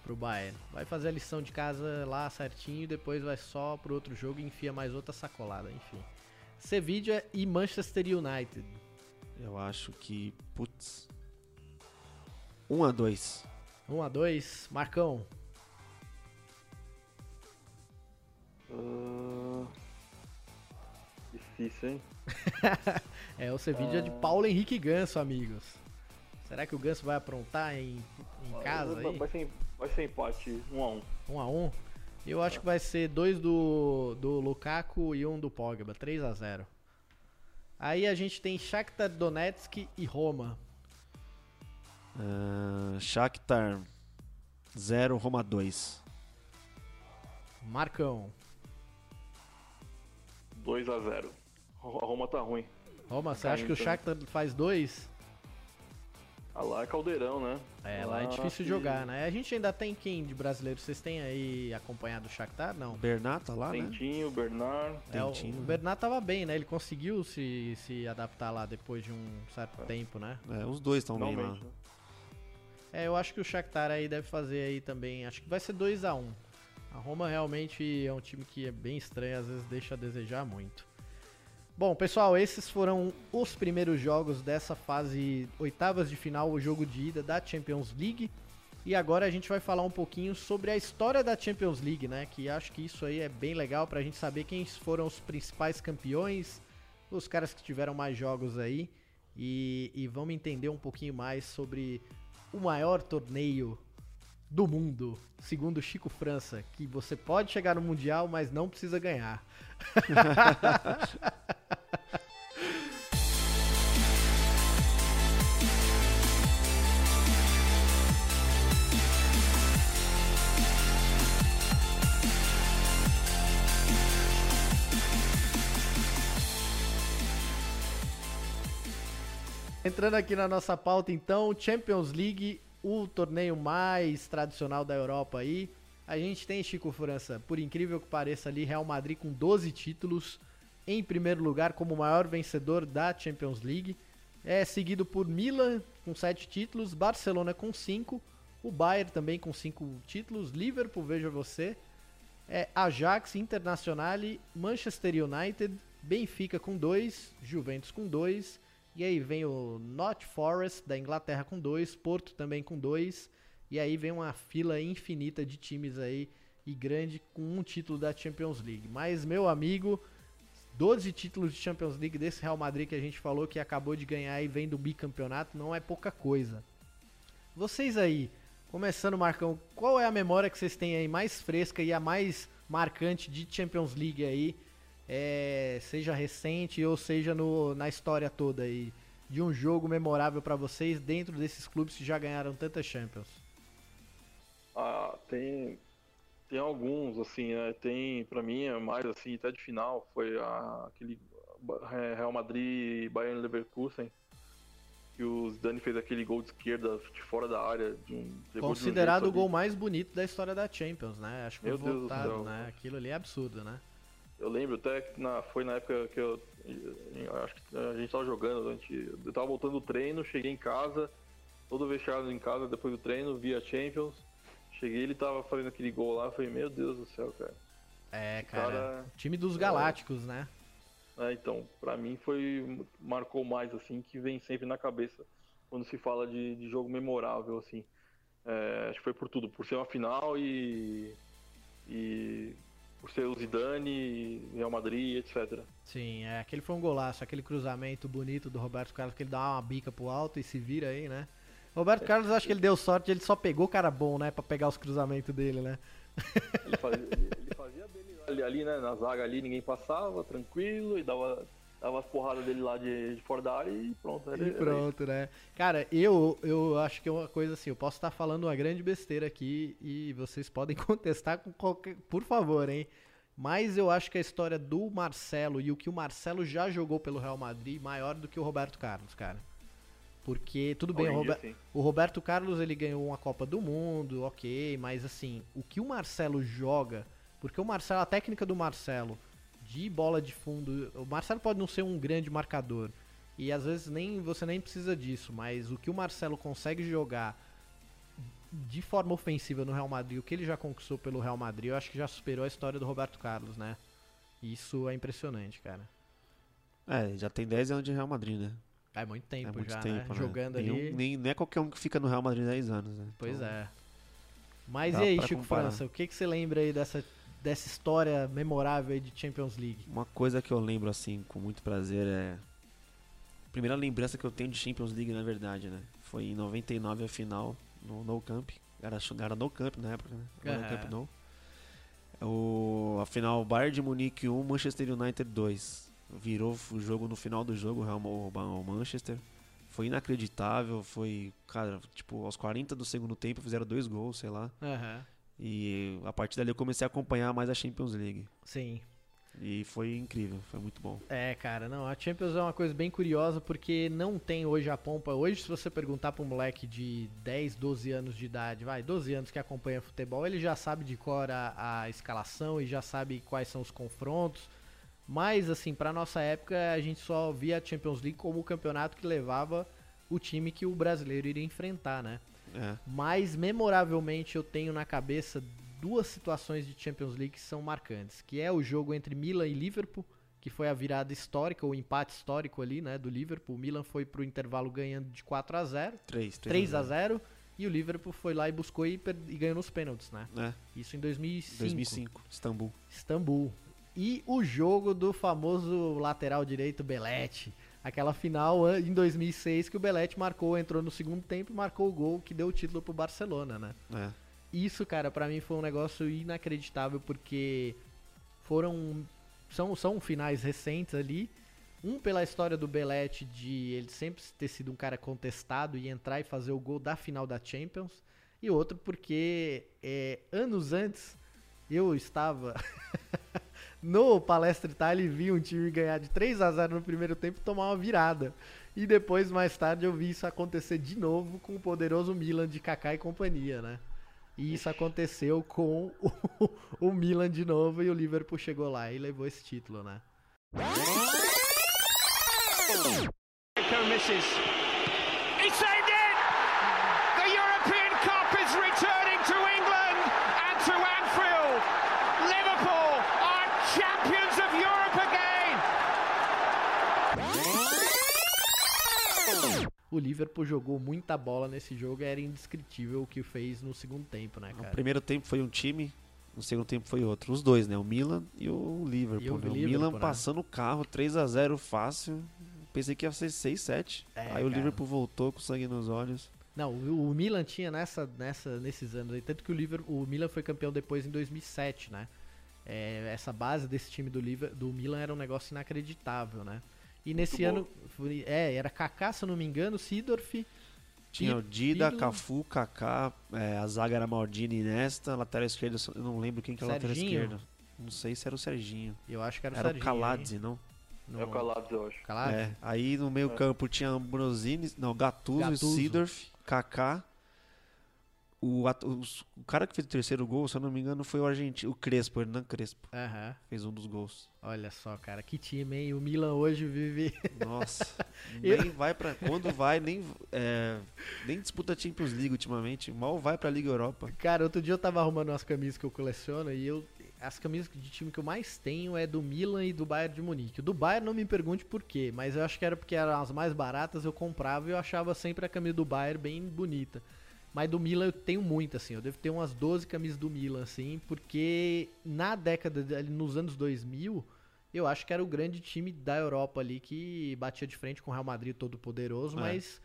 pro Bayern. Vai fazer a lição de casa lá certinho, depois vai só pro outro jogo e enfia mais outra sacolada, enfim. Sevilla e Manchester United. Eu acho que, putz, 1 a 2. 1 a 2, Marcão. Uh... Difícil, hein? é o Sevilla de Paulo Henrique Ganso, amigos. Será que o Ganso vai aprontar em, em casa vai, aí? Vai ser, empate, 1 um a 1 um. 1 a 1 Eu acho que vai ser dois do, do Lukaku e um do Pogba, 3 a 0 Aí a gente tem Shakhtar Donetsk e Roma. Uh, Shakhtar 0, Roma 2. Marcão. 2 a 0 A Roma tá ruim. Roma, você acha que o Shakhtar faz dois? Ah, lá é caldeirão, né? É, lá é difícil de jogar, né? A gente ainda tem quem de brasileiro? Vocês têm aí acompanhado o Shakhtar? Não. Bernat tá lá, Tentinho, né? Bernard. É, Tentinho. O Bernat tava bem, né? Ele conseguiu se, se adaptar lá depois de um certo é. tempo, né? É, os dois estão bem lá. Né? É, eu acho que o Shakhtar aí deve fazer aí também. Acho que vai ser 2 a 1 um. A Roma realmente é um time que é bem estranho, às vezes deixa a desejar muito. Bom, pessoal, esses foram os primeiros jogos dessa fase oitavas de final, o jogo de ida da Champions League. E agora a gente vai falar um pouquinho sobre a história da Champions League, né? Que acho que isso aí é bem legal pra gente saber quem foram os principais campeões, os caras que tiveram mais jogos aí. E, e vamos entender um pouquinho mais sobre o maior torneio do mundo, segundo Chico França, que você pode chegar no Mundial, mas não precisa ganhar. Entrando aqui na nossa pauta, então, Champions League, o torneio mais tradicional da Europa aí. A gente tem, Chico França, por incrível que pareça ali, Real Madrid com 12 títulos, em primeiro lugar como maior vencedor da Champions League. É seguido por Milan com 7 títulos, Barcelona com 5, o Bayern também com 5 títulos, Liverpool, veja você, é Ajax, Internacional, Manchester United, Benfica com 2, Juventus com 2, e aí vem o Not Forest da Inglaterra com 2, Porto também com 2, e aí vem uma fila infinita de times aí e grande com um título da Champions League. Mas, meu amigo, 12 títulos de Champions League desse Real Madrid que a gente falou que acabou de ganhar e vem do bicampeonato não é pouca coisa. Vocês aí, começando, Marcão, qual é a memória que vocês têm aí mais fresca e a mais marcante de Champions League aí? É, seja recente ou seja no, na história toda aí, de um jogo memorável para vocês dentro desses clubes que já ganharam tantas Champions? Ah, tem, tem alguns, assim, né? Tem, pra mim, é mais assim, até de final, foi a, aquele Real Madrid Bayern Leverkusen, que o Zidane fez aquele gol de esquerda de fora da área. De um, Considerado de um o gol mais bonito da história da Champions, né? Acho que foi Meu votado, né? Aquilo ali é absurdo, né? Eu lembro até que na, foi na época que eu, acho que a gente tava jogando, a gente, eu tava voltando do treino, cheguei em casa, todo vestiário em casa depois do treino, via Champions. Cheguei, ele tava fazendo aquele gol lá, falei, meu Deus do céu, cara. É, cara, cara time dos Galácticos, é, né? É, então, pra mim foi, marcou mais, assim, que vem sempre na cabeça quando se fala de, de jogo memorável, assim. É, acho que foi por tudo, por ser uma final e. e por ser o Zidane, Real Madrid, etc. Sim, é, aquele foi um golaço, aquele cruzamento bonito do Roberto Carlos, que ele dá uma bica pro alto e se vira aí, né? Roberto Carlos, acho que ele deu sorte, ele só pegou cara bom, né, pra pegar os cruzamentos dele, né? Ele fazia, ele, ele fazia dele ali, ali, né, na zaga ali, ninguém passava, tranquilo, e dava, dava as porradas dele lá de, de fora da área e pronto. Era, E pronto, né? Cara, eu, eu acho que é uma coisa assim, eu posso estar falando uma grande besteira aqui e vocês podem contestar com qualquer. Por favor, hein? Mas eu acho que a história do Marcelo e o que o Marcelo já jogou pelo Real Madrid é maior do que o Roberto Carlos, cara. Porque, tudo bem, o, Rober- o Roberto Carlos ele ganhou uma Copa do Mundo, ok, mas assim, o que o Marcelo joga, porque o Marcelo, a técnica do Marcelo de bola de fundo, o Marcelo pode não ser um grande marcador, e às vezes nem você nem precisa disso, mas o que o Marcelo consegue jogar de forma ofensiva no Real Madrid, o que ele já conquistou pelo Real Madrid, eu acho que já superou a história do Roberto Carlos, né? Isso é impressionante, cara. É, já tem 10 anos de Real Madrid, né? É muito tempo é muito já, tempo, né? né? Jogando Nenhum- ali. Nem, não é qualquer um que fica no Real Madrid 10 anos, né? Pois Então, é. Mas dá e aí, Chico comparar. França, o que, que você lembra aí dessa, dessa história memorável aí de Champions League? Uma coisa que eu lembro, assim, com muito prazer é. A primeira lembrança que eu tenho de Champions League, na verdade, né? Foi em 99 a final no No Camp. Era, era No Camp na época, né? Agora é Aham. Camp No. O, a final Bayern de Munique 1, Manchester United 2. Virou o jogo no final do jogo, o Manchester. Foi inacreditável, foi, cara, tipo, aos 40 do segundo tempo fizeram dois gols, sei lá. Aham. E a partir dali eu comecei a acompanhar mais a Champions League. Sim. E foi incrível, foi muito bom. É, cara, não, a Champions é uma coisa bem curiosa porque não tem hoje a pompa. Hoje, se você perguntar pra um moleque de 10, 12 anos de idade, vai, 12 anos que acompanha futebol, ele já sabe de cor a, a escalação e já sabe quais são os confrontos. Mas, assim, pra nossa época, a gente só via a Champions League como o campeonato que levava o time que o brasileiro iria enfrentar, né? É. Mas memoravelmente eu tenho na cabeça duas situações de Champions League que são marcantes, que é o jogo entre Milan e Liverpool, que foi a virada histórica, o empate histórico ali, né, do Liverpool. O Milan foi pro intervalo ganhando de 4 a 0, 3, 3 a 0, e o Liverpool foi lá e buscou e, e ganhou nos pênaltis, né? É, Isso em 2005. 2005, Istambul. Istambul. E o jogo do famoso lateral direito Belete. Aquela final em 2006 que o Belete marcou, entrou no segundo tempo e marcou o gol que deu o título pro Barcelona, né? É. Isso, cara, pra mim foi um negócio inacreditável porque foram são, são finais recentes ali. Um pela história do Belete de ele sempre ter sido um cara contestado e entrar e fazer o gol da final da Champions. E outro porque é, anos antes eu estava no Palestra Itália e vi um time ganhar de 3 a 0 no primeiro tempo e tomar uma virada. E depois, mais tarde, eu vi isso acontecer de novo com o poderoso Milan de Kaká e companhia, né? E isso aconteceu com o, o Milan de novo e o Liverpool chegou lá e levou esse título, né? O Liverpool jogou muita bola nesse jogo e era indescritível o que fez no segundo tempo, né, cara? primeiro tempo foi um time, no segundo tempo foi outro. Os dois, né? O Milan e o Liverpool. E o né? o Liverpool, Milan né? passando o carro, 3 a 0 fácil. Pensei que ia ser 6, 7. É, Aí o cara. Liverpool voltou com sangue nos olhos. Não, o, o Milan tinha nessa, nessa, nesses anos aí, tanto que o, Liverpool, o Milan foi campeão depois em 2007, né? É, essa base desse time do, Liver, do Milan era um negócio inacreditável, né? E nesse bom. ano, é, era Kaká, se eu não me engano, Sidorf, Tinha o Dida, Pirlo. Cafu, Kaká, é, a zaga era Maldini e Nesta, lateral esquerda, eu não lembro quem que é a lateral Serginho. esquerda. Não sei se era o Serginho. eu acho que era o Era o Serginho, Caladze, hein? não? No- É o Calados, eu acho. Caladze? É. Aí no meio campo tinha Ambrosini, não, Gattuso, Gattuso. Sidorf, Kaká. O, o cara que fez o terceiro gol, se eu não me engano, foi o argentino, o Crespo, Hernan Crespo. Aham. Fez um dos gols. Olha só, cara, que time, hein? O Milan hoje vive. Nossa, Eu- nem vai pra. Quando vai, nem, é, nem disputa Champions League ultimamente. Mal vai pra Liga Europa. Cara, outro dia eu tava arrumando umas camisas que eu coleciono e eu. As camisas de time que eu mais tenho é do Milan e do Bayern de Munique. O do Bayern não me pergunte por quê, mas eu acho que era porque eram as mais baratas, eu comprava e eu achava sempre a camisa do Bayern bem bonita. Mas do Milan eu tenho muito, assim. Eu devo ter umas 12 camisas do Milan, assim, porque na década, nos anos 2000, eu acho que era o grande time da Europa ali que batia de frente com o Real Madrid todo poderoso, É. mas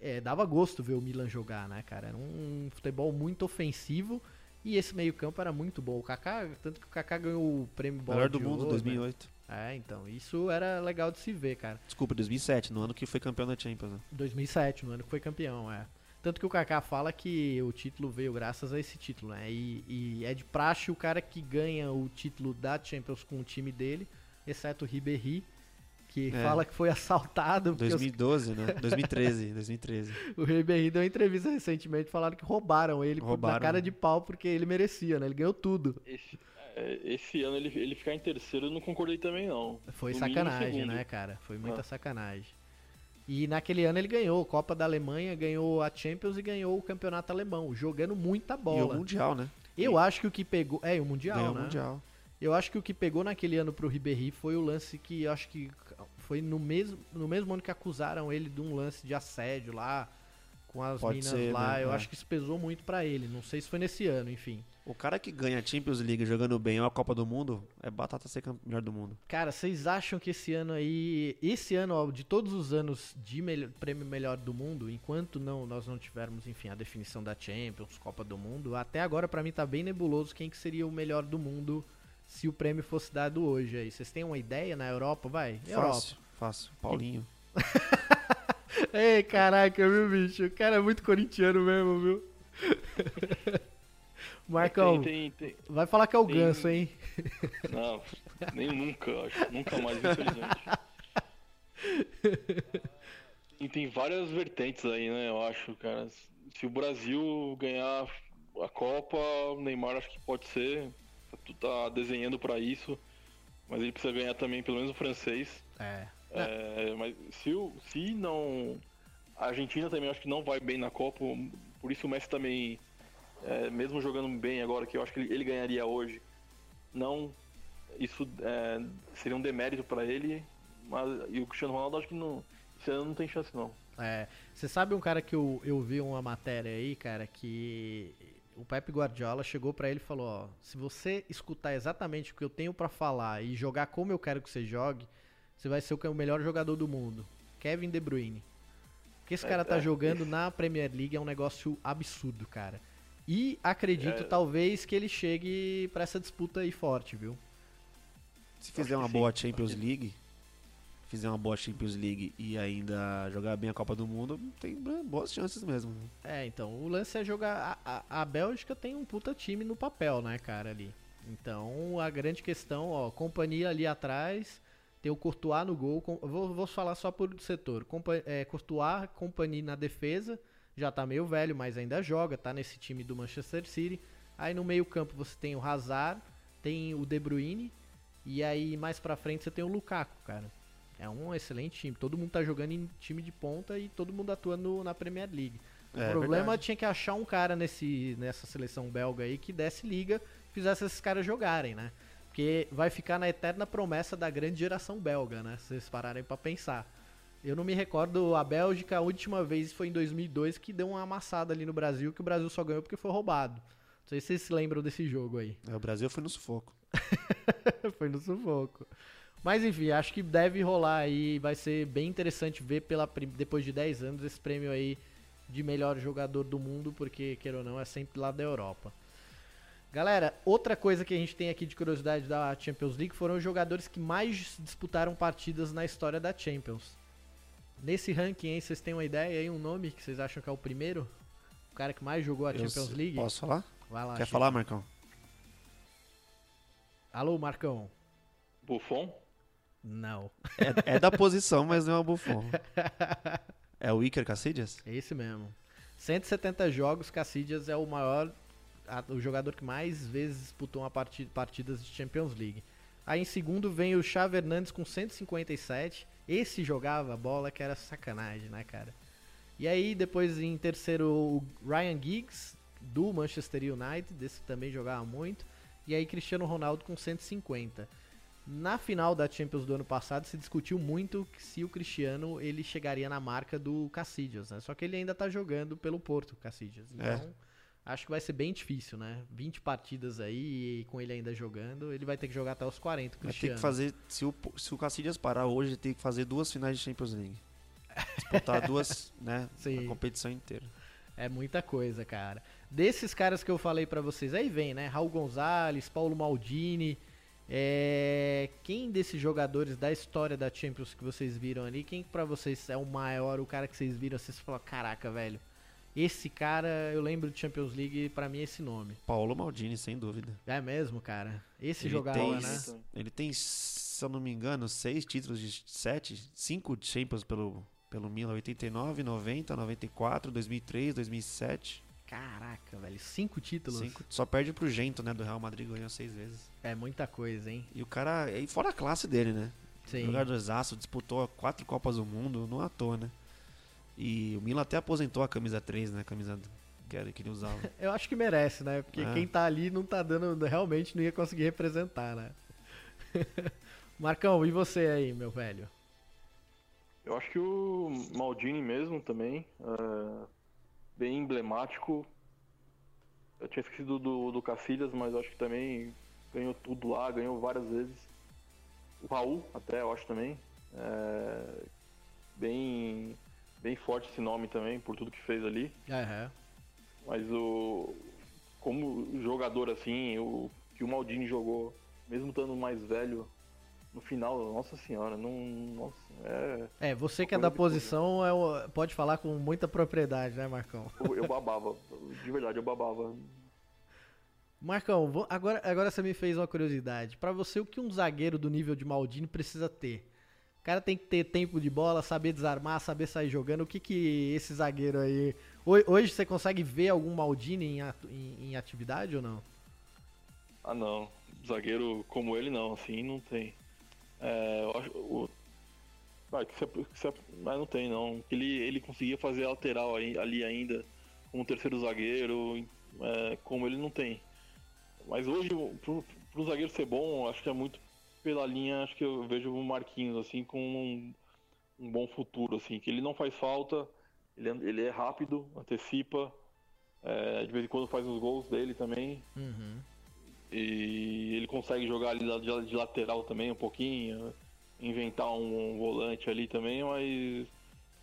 é, dava gosto ver o Milan jogar, né, cara? Era um futebol muito ofensivo e esse meio-campo era muito bom. O Kaká, tanto que o Kaká ganhou o prêmio Bola Melhor do de mundo, Ouro, 2008. Né? É, então, isso era legal de se ver, cara. Desculpa, 2007, no ano que foi campeão da Champions. Né? 2007, no ano que foi campeão, é. Tanto que o Kaká fala que o título veio graças a esse título, né? E, e é de praxe o cara que ganha o título da Champions com o time dele, exceto o Ribéry, que É. fala que foi assaltado. porque os- 2012, né? 2013, 2013. o Ribéry deu uma entrevista recentemente falando que roubaram ele por- na Roubaram, cara né? de pau porque ele merecia, né? Ele ganhou tudo. Esse, é, esse ano ele, ele ficar em terceiro eu não concordei também, não. Foi No sacanagem, né, cara? Foi muita Ah. sacanagem. E naquele ano ele ganhou a Copa da Alemanha, ganhou a Champions e ganhou o Campeonato Alemão, jogando muita E o bola. Mundial, né? Eu acho que o que pegou. É, o Mundial, Ganhou né? o Mundial. Eu acho que o que pegou naquele ano pro Ribéry foi o lance que eu acho que foi no mesmo, no mesmo ano que acusaram ele de um lance de assédio lá com as Pode minas ser, lá. né? Eu É. acho que isso pesou muito pra ele. Não sei se foi nesse ano, enfim. O cara que ganha a Champions League jogando bem ou a Copa do Mundo é batata ser melhor do mundo. Cara, vocês acham que esse ano aí, esse ano, ó, de todos os anos de melhor- prêmio melhor do mundo, enquanto não nós não tivermos, enfim, a definição da Champions, Copa do Mundo, até agora pra mim tá bem nebuloso quem que seria o melhor do mundo se o prêmio fosse dado hoje aí. Vocês têm uma ideia na Europa, vai? Europa. Fácil, fácil. Paulinho. Ei, caraca, viu, bicho? O cara é muito corintiano mesmo, viu? Marcão, Tem, tem, tem- vai falar que é o ganso, hein? Não, nem nunca, acho. Nunca mais, infelizmente. E tem várias vertentes aí, né? Eu acho, cara. Se o Brasil ganhar a Copa, o Neymar acho que pode ser. Tu tá desenhando pra isso. Mas ele precisa ganhar também pelo menos o francês. É. É, mas se, o, se não. A Argentina também acho que não vai bem na Copa. Por isso o Messi também, é, mesmo jogando bem agora, que eu acho que ele, ele ganharia hoje, não. Isso é, seria um demérito pra ele. Mas, e o Cristiano Ronaldo acho que não. Esse ano não tem chance não. É, você sabe um cara que eu, eu vi uma matéria aí, cara, que o Pepe Guardiola chegou pra ele e falou, ó, se você escutar exatamente o que eu tenho pra falar e jogar como eu quero que você jogue, você vai ser o é melhor jogador do mundo, Kevin De Bruyne. O que esse É, cara tá é, jogando na Premier League é um negócio absurdo, cara. E acredito É. talvez que ele chegue pra essa disputa aí forte, viu? Se fizer uma boa. Champions League, fizer uma boa Champions League e ainda jogar bem a Copa do Mundo, tem boas chances mesmo. né? É, então, o lance é jogar. A, a, a Bélgica tem um puta time no papel, né, cara, ali. Então, a grande questão, ó, companhia ali atrás, tem o Courtois no gol. com- vou, vou falar só por setor. Compa, é, Courtois, companhia na defesa, já tá meio velho, mas ainda joga, tá nesse time do Manchester City. Aí no meio-campo você tem o Hazard, tem o De Bruyne, e aí mais pra frente você tem o Lukaku, cara. É um excelente time. Todo mundo tá jogando em time de ponta e todo mundo atua no- na Premier League. O É, problema verdade. tinha que achar um cara nesse, nessa seleção belga aí que desse liga, fizesse esses caras jogarem, né? Porque vai ficar na eterna promessa da grande geração belga, né? Se vocês pararem pra pensar. Eu não me recordo, a Bélgica, a última vez foi em 2002 que deu uma amassada ali no Brasil, que o Brasil só ganhou porque foi roubado. Não sei se vocês se lembram desse jogo aí. É, o Brasil foi no sufoco. Foi no sufoco. Mas enfim, acho que deve rolar aí. Vai ser bem interessante ver pela, depois de 10 anos esse prêmio aí de melhor jogador do mundo, porque, queira ou não, é sempre lá da Europa. Galera, outra coisa que a gente tem aqui de curiosidade da Champions League foram os jogadores que mais disputaram partidas na história da Champions. Nesse ranking aí, vocês têm uma ideia aí, um nome que vocês acham que é o primeiro? O cara que mais jogou a Eu Champions League? Posso falar? Vai lá, Quer Chico. falar, Marcão? Alô, Marcão? Buffon? Não. É, é da posição, mas não é o Buffon. É o Iker Casillas? É esse mesmo. 170 jogos, Cassidias é o maior, a- o jogador que mais vezes disputou uma parti- partidas de Champions League. Aí em segundo vem o Xavi Hernandes com 157. Esse jogava bola que era sacanagem, né, cara? E aí depois em terceiro o Ryan Giggs do Manchester United, desse também jogava muito. E aí Cristiano Ronaldo com 150. Na final da Champions do ano passado se discutiu muito se o Cristiano ele chegaria na marca do Cassidias, né? Só que ele ainda tá jogando pelo Porto, Cassidias. É. Acho que vai ser bem difícil, né? 20 partidas aí e com ele ainda jogando, ele vai ter que jogar até os 40, o Vai ter Cristiano. que fazer. Se o, se o Cacilhas parar hoje, tem que fazer duas finais de Champions League. Disputar duas, né? Sim. A competição inteira. É muita coisa, cara. Desses caras que eu falei pra vocês, aí vem, né? Raul Gonzalez, Paulo Maldini. É... Quem desses jogadores da história da Champions que vocês viram ali, quem pra vocês é o maior, o cara que vocês viram, vocês falaram, caraca, velho. Esse cara, eu lembro de Champions League, pra mim é esse nome. Paulo Maldini, sem dúvida. É mesmo, cara? Esse Ele jogava, tem, né? Ele tem, se eu não me engano, seis títulos de sete, cinco Champions pelo, pelo Milan, 89, 90, 94, 2003, 2007. Caraca, velho. Cinco títulos. Cinco, só perde pro Gento, né, do Real Madrid, ganhou seis vezes. É muita coisa, hein? E o cara, e fora a classe dele, né? Sim. Jogadorzaço, disputou quatro Copas do Mundo, não à toa, né? E o Milan até aposentou a camisa 3, né? A camisa que, ele usava. Eu acho que merece, né? Porque É. quem tá ali não tá dando. Realmente não ia conseguir representar, né? Marcão, e você aí, meu velho? Eu acho que o Maldini mesmo também, é, bem emblemático. Eu tinha esquecido do, do Cacilhas, mas eu acho que também ganhou tudo lá, ganhou várias vezes. O Raul, até, eu acho também. É, bem, bem forte esse nome também, por tudo que fez ali. Aham. Mas o. Como jogador assim, o que o Maldini jogou, mesmo estando mais velho, no final, nossa senhora, não. Nossa, é. É, você que é da posição é pode falar com muita propriedade, né, Marcão? Eu, eu babava, de verdade, eu babava. Marcão, agora, agora você me fez uma curiosidade. Pra você, o que um zagueiro do nível de Maldini precisa ter? O cara tem que ter tempo de bola, saber desarmar, saber sair jogando. O que que esse zagueiro aí... Ho- Hoje você consegue ver algum Maldini em, atividade ou não? Ah não, zagueiro como ele não, assim não tem. É, eu acho. O, ah, que se- que mas não tem não. Ele, ele conseguia fazer lateral ali ainda, como terceiro zagueiro, é, como ele não tem. Mas hoje, pro, pro zagueiro ser bom, acho que é muito pela linha, acho que eu vejo o Marquinhos assim com um, um bom futuro, assim, que ele não faz falta, ele, é- ele é rápido, antecipa, é, de vez em quando faz os gols dele também. Uhum. E ele consegue jogar ali de, de lateral também um pouquinho, inventar um, volante ali também, mas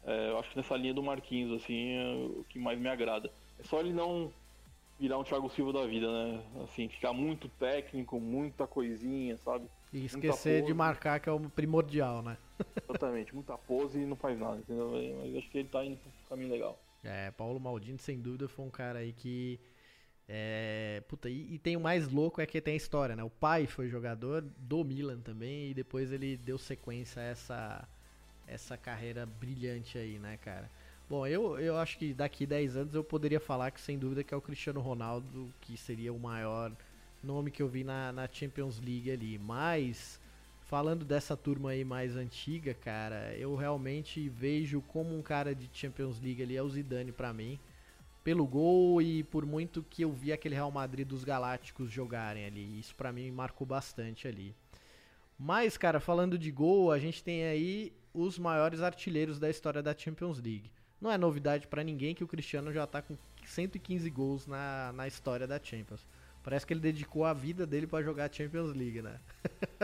é, eu acho que nessa linha do Marquinhos, assim, é o que mais me agrada. É só ele não virar um Thiago Silva da vida, né? Assim, ficar muito técnico, muita coisinha, sabe? E esquecer de marcar, que é o primordial, né? Exatamente, muita pose e não faz nada, entendeu? Mas acho que ele tá indo um caminho legal. É, Paulo Maldini, sem dúvida, foi um cara aí que. É, puta, e, e tem o mais louco é que tem a história, né? O pai foi jogador do Milan também e depois ele deu sequência a essa, essa carreira brilhante aí, né, cara? Bom, eu, eu acho que daqui 10 anos eu poderia falar que sem dúvida que é o Cristiano Ronaldo, que seria o maior nome que eu vi na, na Champions League ali. Mas, falando dessa turma aí mais antiga, cara, eu realmente vejo como um cara de Champions League ali é o Zidane pra mim. Pelo gol e por muito que eu vi aquele Real Madrid dos Galácticos jogarem ali. Isso pra mim marcou bastante ali. Mas, cara, falando de gol, a gente tem aí os maiores artilheiros da história da Champions League. Não é novidade pra ninguém que o Cristiano já tá com 115 gols na, na história da Champions. Parece que ele dedicou a vida dele pra jogar a Champions League, né?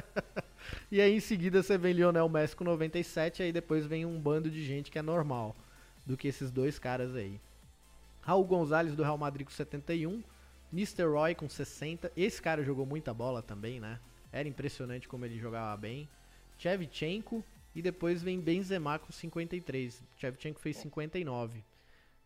e aí em seguida você vem Lionel Messi com 97, aí depois vem um bando de gente que é normal do que esses dois caras aí. Raul Gonzalez do Real Madrid com 71, Mr. Roy com 60. Esse cara jogou muita bola também, né? Era impressionante como ele jogava bem. Chevchenko e depois vem Benzema com 53. Chevchenko fez 59.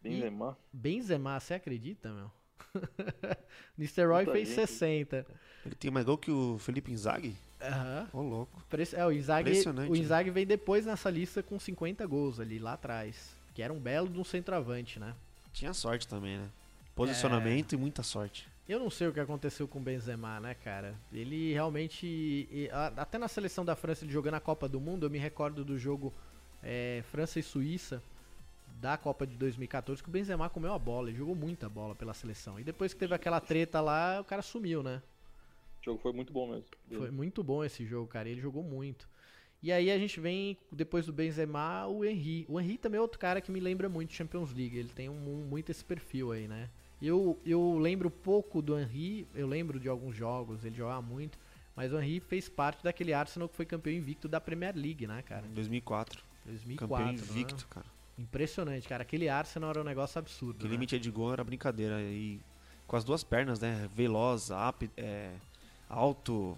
Benzema. Benzema, você acredita, meu? Mr. Roy Muita fez gente. 60. Ele tem mais gol que o Felipe Inzaghi? Aham. Ô, louco. É, o Inzaghi, Impressionante, o né? Inzaghi vem depois nessa lista com 50 gols ali, lá atrás. Que era um belo de um centroavante, né? Tinha sorte também, né? Posicionamento e muita sorte. Eu não sei o que aconteceu com o Benzema, né, cara? Ele realmente. Até na seleção da França, ele jogando a Copa do Mundo, eu me recordo do jogo é, França e Suíça da Copa de 2014, que o Benzema comeu a bola, ele jogou muita bola pela seleção. E depois que teve aquela treta lá, o cara sumiu, né? O jogo foi muito bom mesmo. Foi muito bom esse jogo, cara. Ele jogou muito. E aí a gente vem, depois do Benzema, o Henry. O Henry também é outro cara que me lembra muito Champions League. Ele tem um, muito esse perfil aí, né? Eu, eu lembro pouco do Henry, eu lembro de alguns jogos, ele jogava muito. Mas o Henry fez parte daquele Arsenal que foi campeão invicto da Premier League, né, cara? Em 2004. 2004. Campeão invicto, né? cara. Impressionante, cara. Aquele Arsenal era um negócio absurdo. Aquele né? limite de gol era brincadeira. E com as duas pernas, né? Veloz, ap- é, alto,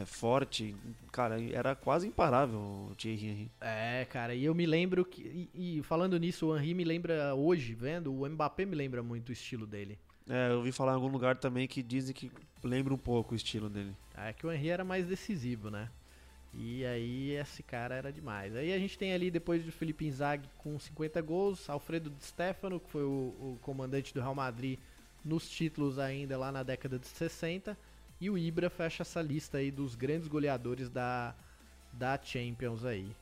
é, forte. Cara, era quase imparável o Thierry Henry. É, cara, e eu me lembro que. E, e falando nisso, o Henry me lembra hoje, vendo, o Mbappé me lembra muito o estilo dele. É, eu ouvi falar em algum lugar também que dizem que lembra um pouco o estilo dele. É que o Henry era mais decisivo, né? E aí esse cara era demais. Aí a gente tem ali depois do Felipe Inzaghi com 50 gols, Alfredo Di Stefano, que foi o, o comandante do Real Madrid nos títulos ainda lá na década de 60, e o Ibra fecha essa lista aí dos grandes goleadores da, da Champions aí.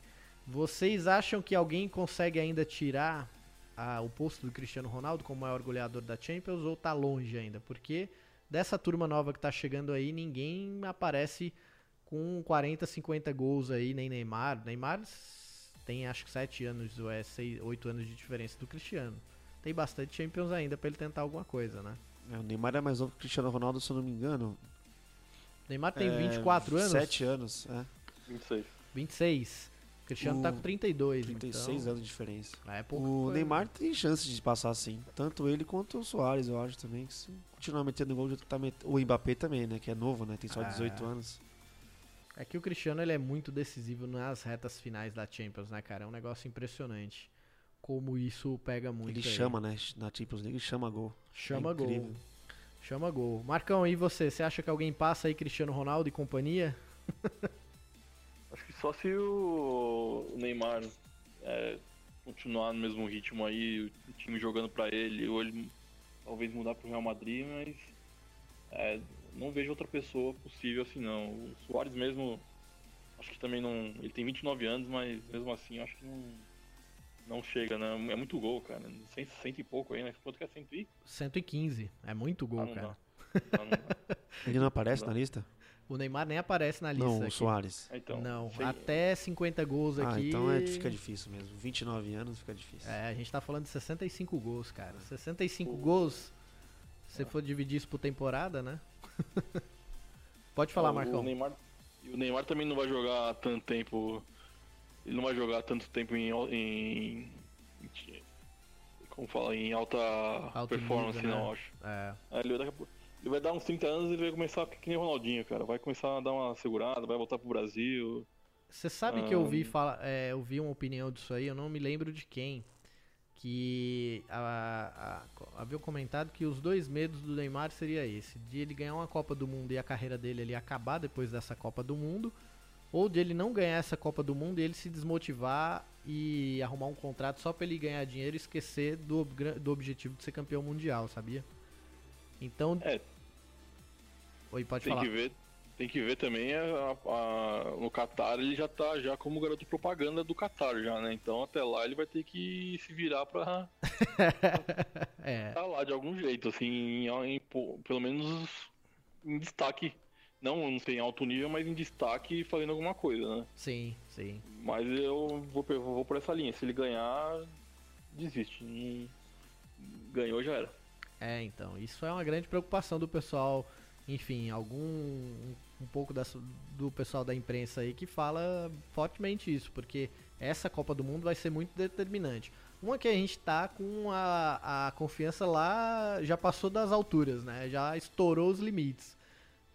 Vocês acham que alguém consegue ainda tirar a- o posto do Cristiano Ronaldo como maior goleador da Champions ou tá longe ainda? Porque dessa turma nova que tá chegando aí, ninguém aparece com 40, 50 gols aí, nem Neymar. Neymar tem acho que 7 anos ou é 6, 8 anos de diferença do Cristiano. Tem bastante Champions ainda pra ele tentar alguma coisa, né? É, o Neymar é mais novo que o Cristiano Ronaldo, se eu não me engano. Neymar tem É, 24 anos? 7 anos, é. 26. 26. O Cristiano O tá com 32, 36 então... anos de diferença. É O coisa. Neymar tem chance de passar sim. Tanto ele quanto o Soares, eu acho também. Que se continuar metendo gol, tá met... o Mbappé também, né? Que é novo, né? Tem só Ah. 18 anos. É que o Cristiano ele é muito decisivo nas retas finais da Champions, né, cara? É um negócio impressionante. Como isso pega muito. ele aí. chama, né? Na Champions League, chama gol. Chama É gol. Chama gol. Marcão, e você? Você acha que alguém passa aí Cristiano Ronaldo e companhia? Acho que só se o o Neymar é, continuar no mesmo ritmo aí, o time jogando pra ele, ou ele talvez mudar pro Real Madrid, mas é, não vejo outra pessoa possível assim não. O Soares mesmo, acho que também não. Ele tem 29 anos, mas mesmo assim acho que não, não chega, né? É muito gol, cara. Cento, cento e pouco aí, né? Quanto que é cento e? 115. É muito gol, Ah, não cara. dá. Ah, não dá. Ele não aparece Não. na lista? O Neymar nem aparece na lista Não, o. Soares. Ah, Então, não, sei- até 50 gols Ah, aqui. então é, fica difícil mesmo. 29 anos fica difícil. É, a gente tá falando de 65 gols, cara. 65 gols, se for dividir isso por temporada, né? Pode falar, o Marcão. Neymar, o Neymar também não vai jogar tanto tempo. Ele não vai jogar tanto tempo em. em, em- como fala? Em alta Alto performance, nível, né? não, acho. É. É, ele, vai ele vai dar uns 30 anos e ele vai começar a ficar que nem o Ronaldinho, cara. Vai começar a dar uma segurada, vai voltar pro Brasil. Você sabe que eu Ah. vi fala, é, eu vi uma opinião disso aí, eu não me lembro de quem. Que a- a- havia comentado que os dois medos do Neymar seria esse: de ele ganhar uma Copa do Mundo e a carreira dele ele acabar depois dessa Copa do Mundo, ou de ele não ganhar essa Copa do Mundo e ele se desmotivar e arrumar um contrato só pra ele ganhar dinheiro e esquecer do, do objetivo de ser campeão mundial, sabia? Então. É. Oi, pode Tem falar. que ver. Tem que ver também a, a- no Qatar ele já tá já como garoto propaganda do Qatar já, né? Então até lá ele vai ter que se virar pra é. tá lá de algum jeito, assim, em, em- pelo menos em destaque. Não, não sei, em alto nível, mas em destaque fazendo alguma coisa, né? Sim, sim. Mas eu vou, vou por essa linha. Se ele ganhar, desiste. Não- Ganhou já era. É, então, isso é uma grande preocupação do pessoal, enfim, algum um, pouco das- do pessoal da imprensa aí que fala fortemente isso, porque essa Copa do Mundo vai ser muito determinante. Uma que a gente tá com a, a confiança lá, já passou das alturas, né? Já estourou os limites.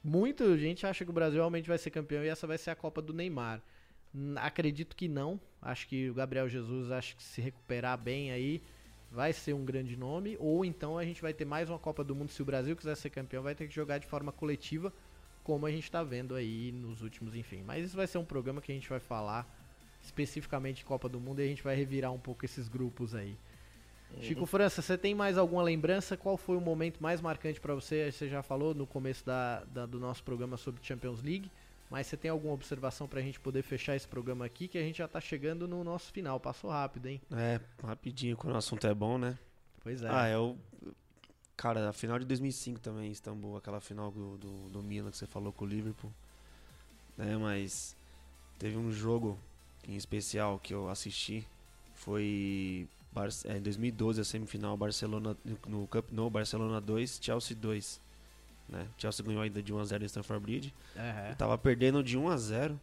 Muita gente acha que o Brasil realmente vai ser campeão e essa vai ser a Copa do Neymar. Hum, Acredito que não. Acho que o Gabriel Jesus, acho que se recuperar bem aí, vai ser um grande nome, ou então a gente vai ter mais uma Copa do Mundo. Se o Brasil quiser ser campeão, vai ter que jogar de forma coletiva, como a gente está vendo aí nos últimos, enfim. Mas isso vai ser um programa que a gente vai falar especificamente de Copa do Mundo e a gente vai revirar um pouco esses grupos aí. Chico França, você tem mais alguma lembrança? Qual foi o momento mais marcante para você? Você já falou no começo da, da- do nosso programa sobre Champions League, mas você tem alguma observação para a gente poder fechar esse programa aqui? Que a gente já tá chegando no nosso final. Passou rápido, hein? É, rapidinho, quando o assunto é bom, né? Pois é. Ah, eu. Cara, a final de 2005 também em Istambul, aquela final do, do, do Milan que você falou com o Liverpool. Né, mas teve um jogo em especial que eu assisti. Foi Bar é, em 2012, a semifinal, Barcelona no Camp Nou, Barcelona 2, Chelsea 2. Né? Chelsea ganhou ainda de 1x0 em Stamford Bridge. Uhum. Tava perdendo de 1x0.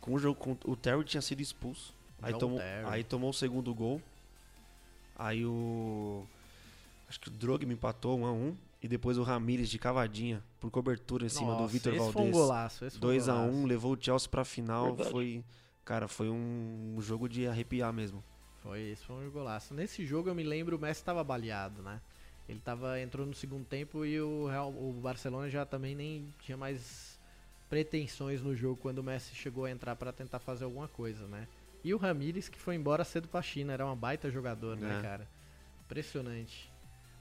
Com o jogo, com, o Terry tinha sido expulso. Aí tomou, Terry. aí tomou o segundo gol. Aí o. Acho que o Drogba empatou 1x1. E depois o Ramires de cavadinha, por cobertura em cima do Nossa, Vitor esse Valdez. foi um golaço. Esse foi um 2x1, golaço. levou o Chelsea pra final. Verdade. Foi. Cara, foi um jogo de arrepiar mesmo. Foi, esse foi um golaço. Nesse jogo eu me lembro, o Messi tava baleado, né? Ele tava, entrou no segundo tempo e o, Real, o Barcelona já também nem tinha mais pretensões no jogo quando o Messi chegou a entrar pra tentar fazer alguma coisa, né? E o Ramires que foi embora cedo pra China, era uma baita jogador, né, É. cara? Impressionante.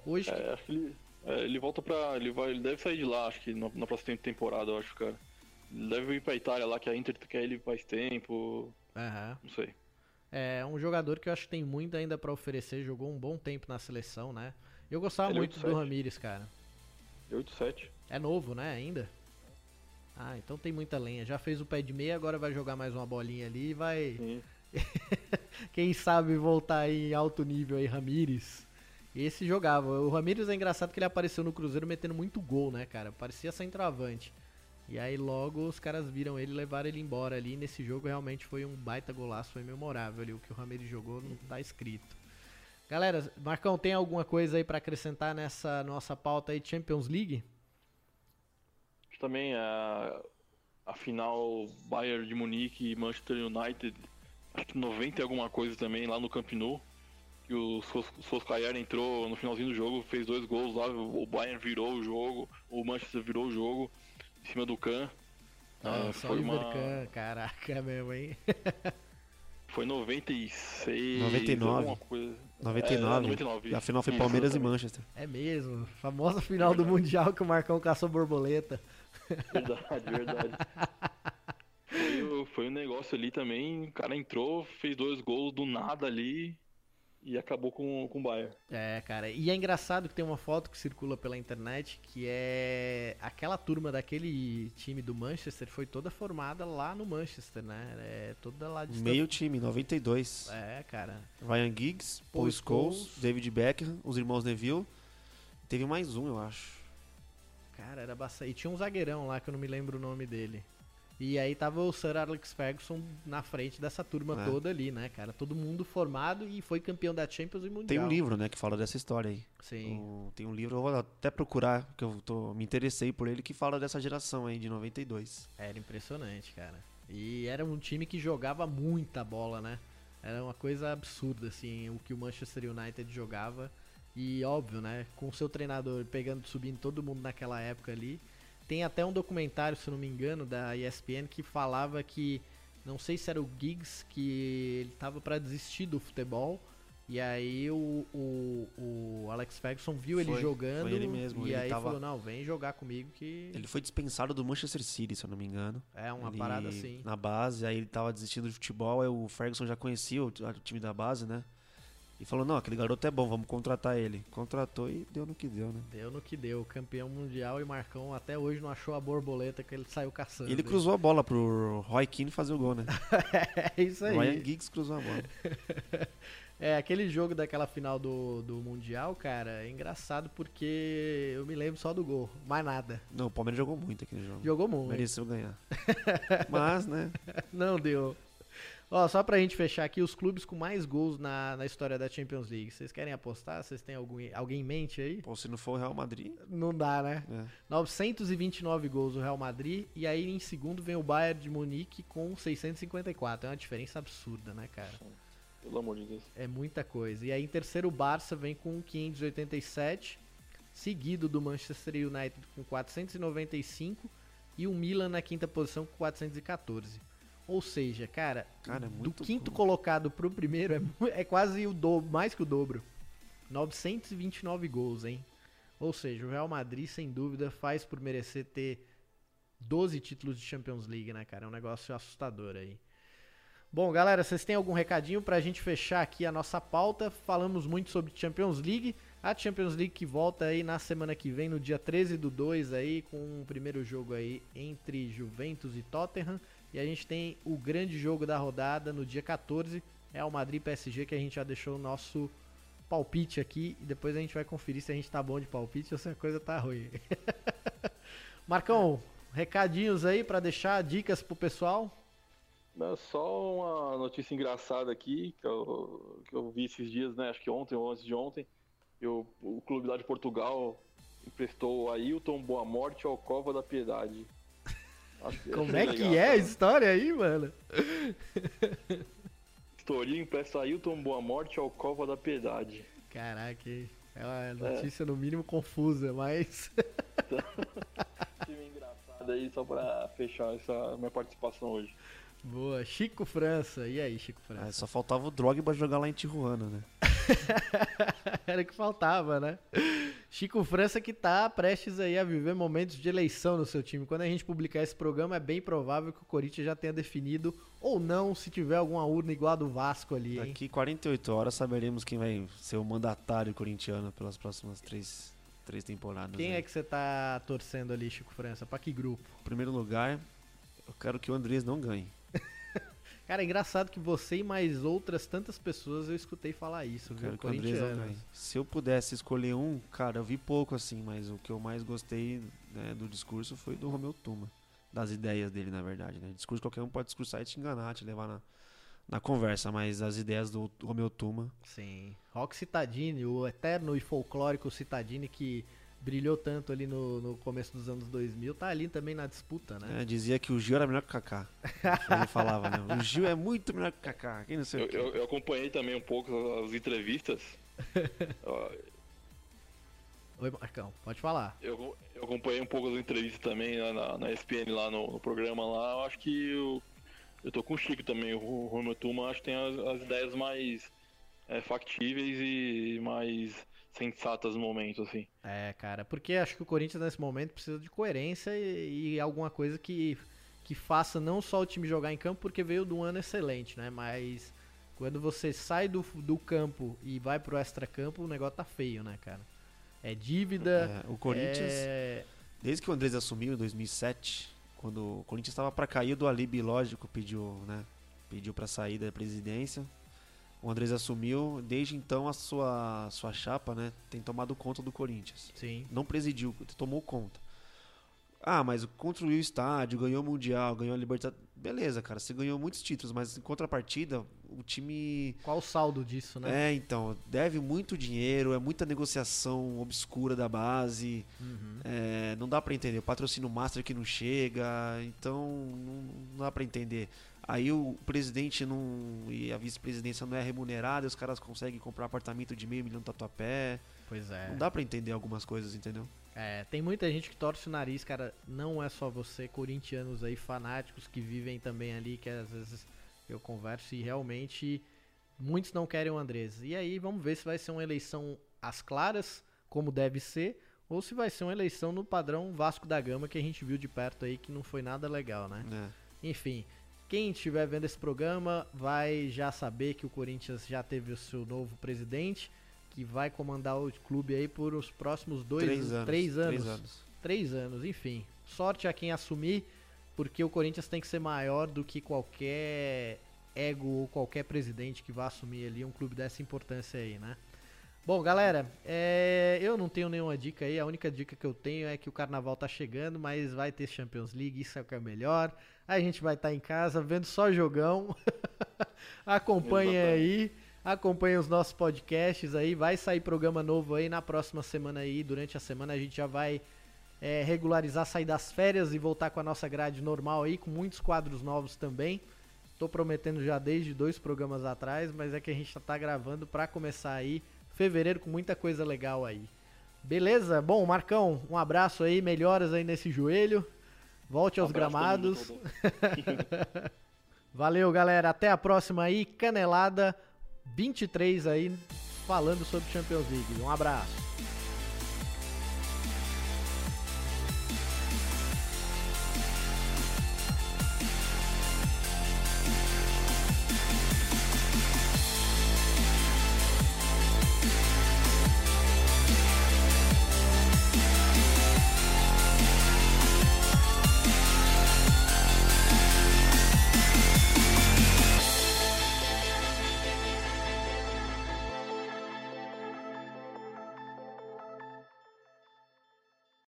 Hoje, É, acho que ele, é, ele volta pra. Ele, vai, ele deve sair de lá, acho que na, na próxima temporada, eu acho, cara. Ele deve ir pra Itália lá, que a Inter quer ele faz tempo. Aham. Não sei. É um jogador que eu acho que tem muito ainda pra oferecer, jogou um bom tempo na seleção, né? Eu gostava Ele é muito do 8-7. Ramires, cara. 8-7. É novo, né, ainda? Ah, então tem muita lenha. Já fez o pé de meia, agora vai jogar mais uma bolinha ali e vai, quem sabe, voltar aí em alto nível aí, Ramires. Esse jogava. O Ramires é engraçado que ele apareceu no Cruzeiro metendo muito gol, né, cara? Parecia centroavante. E aí logo os caras viram ele e levaram ele embora ali. Nesse jogo realmente foi um baita golaço, foi memorável ali. O que o Ramires jogou não tá escrito. Galera, Marcão, tem alguma coisa aí pra acrescentar nessa nossa pauta aí Champions League? Também a, a final Bayern de Munique e Manchester United, acho que 90 e alguma coisa também lá no Camp Nou. Que o Solskjaer entrou no finalzinho do jogo, fez dois gols lá, o Bayern virou o jogo, o Manchester virou o jogo em cima do Kahn. Ah, Nossa, foi uma- Kahn, caraca mesmo, hein? Foi 96. 99. alguma coisa. 99. É, 99. E a final foi Isso, Palmeiras e. Manchester. É mesmo, famosa final do Mundial que o Marcão caçou borboleta. Verdade, verdade. Foi, o- foi um negócio ali também. O cara entrou, fez dois gols do nada ali e acabou com, com o Bayern. É, cara, e é engraçado que tem uma foto que circula pela internet que é aquela turma daquele time do Manchester foi toda formada lá no Manchester, né? É toda lá de Meio time, 92. É, cara. Ryan Giggs, Paul Paul Scholes, Scholes. David Beckham, os irmãos Neville. Teve mais um, eu acho. Cara, era bastante. E tinha um zagueirão lá que eu não me lembro o nome dele. E aí tava o Sir Alex Ferguson na frente dessa turma É. toda ali, né, cara? Todo mundo formado e foi campeão da Champions e Mundial. Tem um livro, né, que fala dessa história aí. Sim. O- tem um livro, eu vou até procurar, que eu tô, me interessei por ele, que fala dessa geração aí, de 92. Era impressionante, cara. E era um time que jogava muita bola, né? Era uma coisa absurda, assim, o que o Manchester United jogava. E óbvio, né? Com o seu treinador pegando, subindo todo mundo naquela época ali. Tem até um documentário, se não me engano, da ESPN que falava que. Não sei se era o Giggs que ele tava pra desistir do futebol. E aí o, o, o Alex Ferguson viu ele Foi, jogando. foi ele mesmo, E ele aí tava- falou: Não, vem jogar comigo que. Ele foi dispensado do Manchester City, se eu não me engano. É uma Ele- parada assim. Na base, aí ele tava desistindo de futebol, aí o Ferguson já conhecia o, o time da base, né? E falou, não, aquele garoto é bom, vamos contratar ele. Contratou e deu no que deu, né? Deu no que deu, campeão mundial e Marcão até hoje não achou a borboleta que ele saiu caçando. Ele cruzou a bola pro Roy Keane fazer o gol, né? É isso aí. Ryan Giggs cruzou a bola. É, aquele jogo daquela final do, do Mundial, cara, é engraçado porque eu me lembro só do gol, mais nada. Não, o Palmeiras jogou muito aquele jogo. Jogou muito. Mereceu ganhar. Mas, né? Não deu. Ó, só pra gente fechar aqui, os clubes com mais gols na, na história da Champions League. Vocês querem apostar? Vocês têm algum, alguém em mente aí? Pô, se não for o Real Madrid, Não dá, né? é. 929 gols o Real Madrid. E aí em segundo vem o Bayern de Munique com 654. É uma diferença absurda, né, cara? Pelo amor de Deus. É muita coisa. E aí em terceiro o Barça vem com 587, seguido do Manchester United com 495 e o Milan na quinta posição com 414. Ou seja, cara, Cara, é do quinto colocado pro primeiro é, é quase o dobro, mais que o dobro. 929 gols, hein? Ou seja, o Real Madrid, sem dúvida, faz por merecer ter 12 títulos de Champions League, né, cara? É um negócio assustador aí. Bom, galera, vocês têm algum recadinho pra gente fechar aqui a nossa pauta? Falamos muito sobre Champions League. A Champions League que volta aí na semana que vem, no dia 13 do 2 aí, com o primeiro jogo aí entre Juventus e Tottenham. E a gente tem o grande jogo da rodada no dia 14, é o Madrid PSG, que a gente já deixou o nosso palpite aqui. E depois a gente vai conferir se a gente tá bom de palpite ou se a coisa tá ruim. Marcão, recadinhos aí para deixar dicas pro pessoal? Só uma notícia engraçada aqui, que eu, que eu vi esses dias, né? Acho que ontem ou antes de ontem. Eu, o clube lá de Portugal emprestou Ailton Boa Morte ao Cova da Piedade. Como é que é a história aí, mano? Historinha empresta Ailton Boa Morte ao Cova da Piedade. Caraca, é uma notícia é. no mínimo confusa, mas. Time engraçado aí, só pra fechar essa minha participação hoje. Boa, Chico França. E aí, Chico França? Ah, só faltava o Drogba jogar lá em Tijuana, né? Era o que faltava, né? Chico França que tá prestes aí a viver momentos de eleição no seu time. Quando a gente publicar esse programa, é bem provável que o Corinthians já tenha definido ou não, se tiver alguma urna igual a do Vasco ali, hein? Daqui 48 horas saberemos quem vai ser o mandatário corintiano pelas próximas três, três temporadas. Quem aí. é que você tá torcendo ali, Chico França? Pra que grupo? Em primeiro lugar, eu quero que o Andrés não ganhe. Cara, é engraçado que você e mais outras tantas pessoas eu escutei falar isso, viu? Andrés não ganhe. Se eu pudesse escolher um, cara, eu vi pouco assim, mas o que eu mais gostei né, do discurso foi do Romeu Tuma. Das ideias dele, na verdade, né? Discurso qualquer um pode discursar e te enganar, te levar na, na conversa, mas as ideias do Romeu Tuma. Sim. Rock Citadini, o eterno e folclórico Citadini que brilhou tanto ali no, no começo dos anos 2000, tá ali também na disputa, né? É, dizia que o Gil era melhor que o Kaká. Ele falava, né? O Gil é muito melhor que o Kaká. Quem não sei eu, eu, eu, acompanhei também um pouco as entrevistas. Oi, Marcão, pode falar. Eu, eu acompanhei um pouco as entrevistas também na, na ESPN lá no, no, programa lá. Eu acho que eu, eu tô com o Chico também. O Romeu Tuma acho que tem as, as ideias mais é, factíveis e mais sensatas no momento, assim. É, cara, porque acho que o Corinthians nesse momento precisa de coerência e, e, alguma coisa que, que faça não só o time jogar em campo, porque veio de um ano excelente, né? Mas quando você sai do, do campo e vai pro extra-campo, o negócio tá feio, né, cara? É dívida. É, o Corinthians, é... desde que o Andrés assumiu em 2007, quando o Corinthians estava para cair do Alibi, lógico, pediu, né? Pediu para sair da presidência o Andrés assumiu, desde então a sua, sua chapa, né, tem tomado conta do Corinthians. Sim. Não presidiu, tomou conta. Ah, mas construiu o estádio, ganhou o Mundial, ganhou a Libertadores. Beleza, cara, você ganhou muitos títulos, mas em contrapartida, o time. Qual o saldo disso, né? É, então, deve muito dinheiro, é muita negociação obscura da base. Uhum. É, não dá para entender. O patrocínio master que não chega, então não, não dá para entender. Aí o presidente não e a vice-presidência não é remunerada, os caras conseguem comprar apartamento de meio milhão de tatuapé. Pois é. Não dá para entender algumas coisas, entendeu? É, tem muita gente que torce o nariz, cara. Não é só você, corintianos aí, fanáticos que vivem também ali, que às vezes eu converso e realmente muitos não querem o Andrés. E aí vamos ver se vai ser uma eleição às claras, como deve ser, ou se vai ser uma eleição no padrão Vasco da Gama que a gente viu de perto aí, que não foi nada legal, né? É. Enfim, quem estiver vendo esse programa vai já saber que o Corinthians já teve o seu novo presidente, que vai comandar o clube aí por os próximos dois, três anos. Três anos. Três anos, três anos enfim. Sorte a quem assumir, porque o Corinthians tem que ser maior do que qualquer ego ou qualquer presidente que vá assumir ali um clube dessa importância aí, né? Bom, galera, é, eu não tenho nenhuma dica aí. A única dica que eu tenho é que o carnaval tá chegando, mas vai ter Champions League, isso é o que é melhor. A gente vai estar tá em casa vendo só jogão. Acompanhe aí, acompanhe os nossos podcasts aí. Vai sair programa novo aí na próxima semana aí. Durante a semana a gente já vai é, regularizar, sair das férias e voltar com a nossa grade normal aí, com muitos quadros novos também. Tô prometendo já desde dois programas atrás, mas é que a gente já tá gravando para começar aí fevereiro com muita coisa legal aí. Beleza? Bom, Marcão, um abraço aí, melhoras aí nesse joelho. Volte aos gramados. Valeu, galera. Até a próxima aí. Canelada 23 aí, falando sobre Champions League. Um abraço.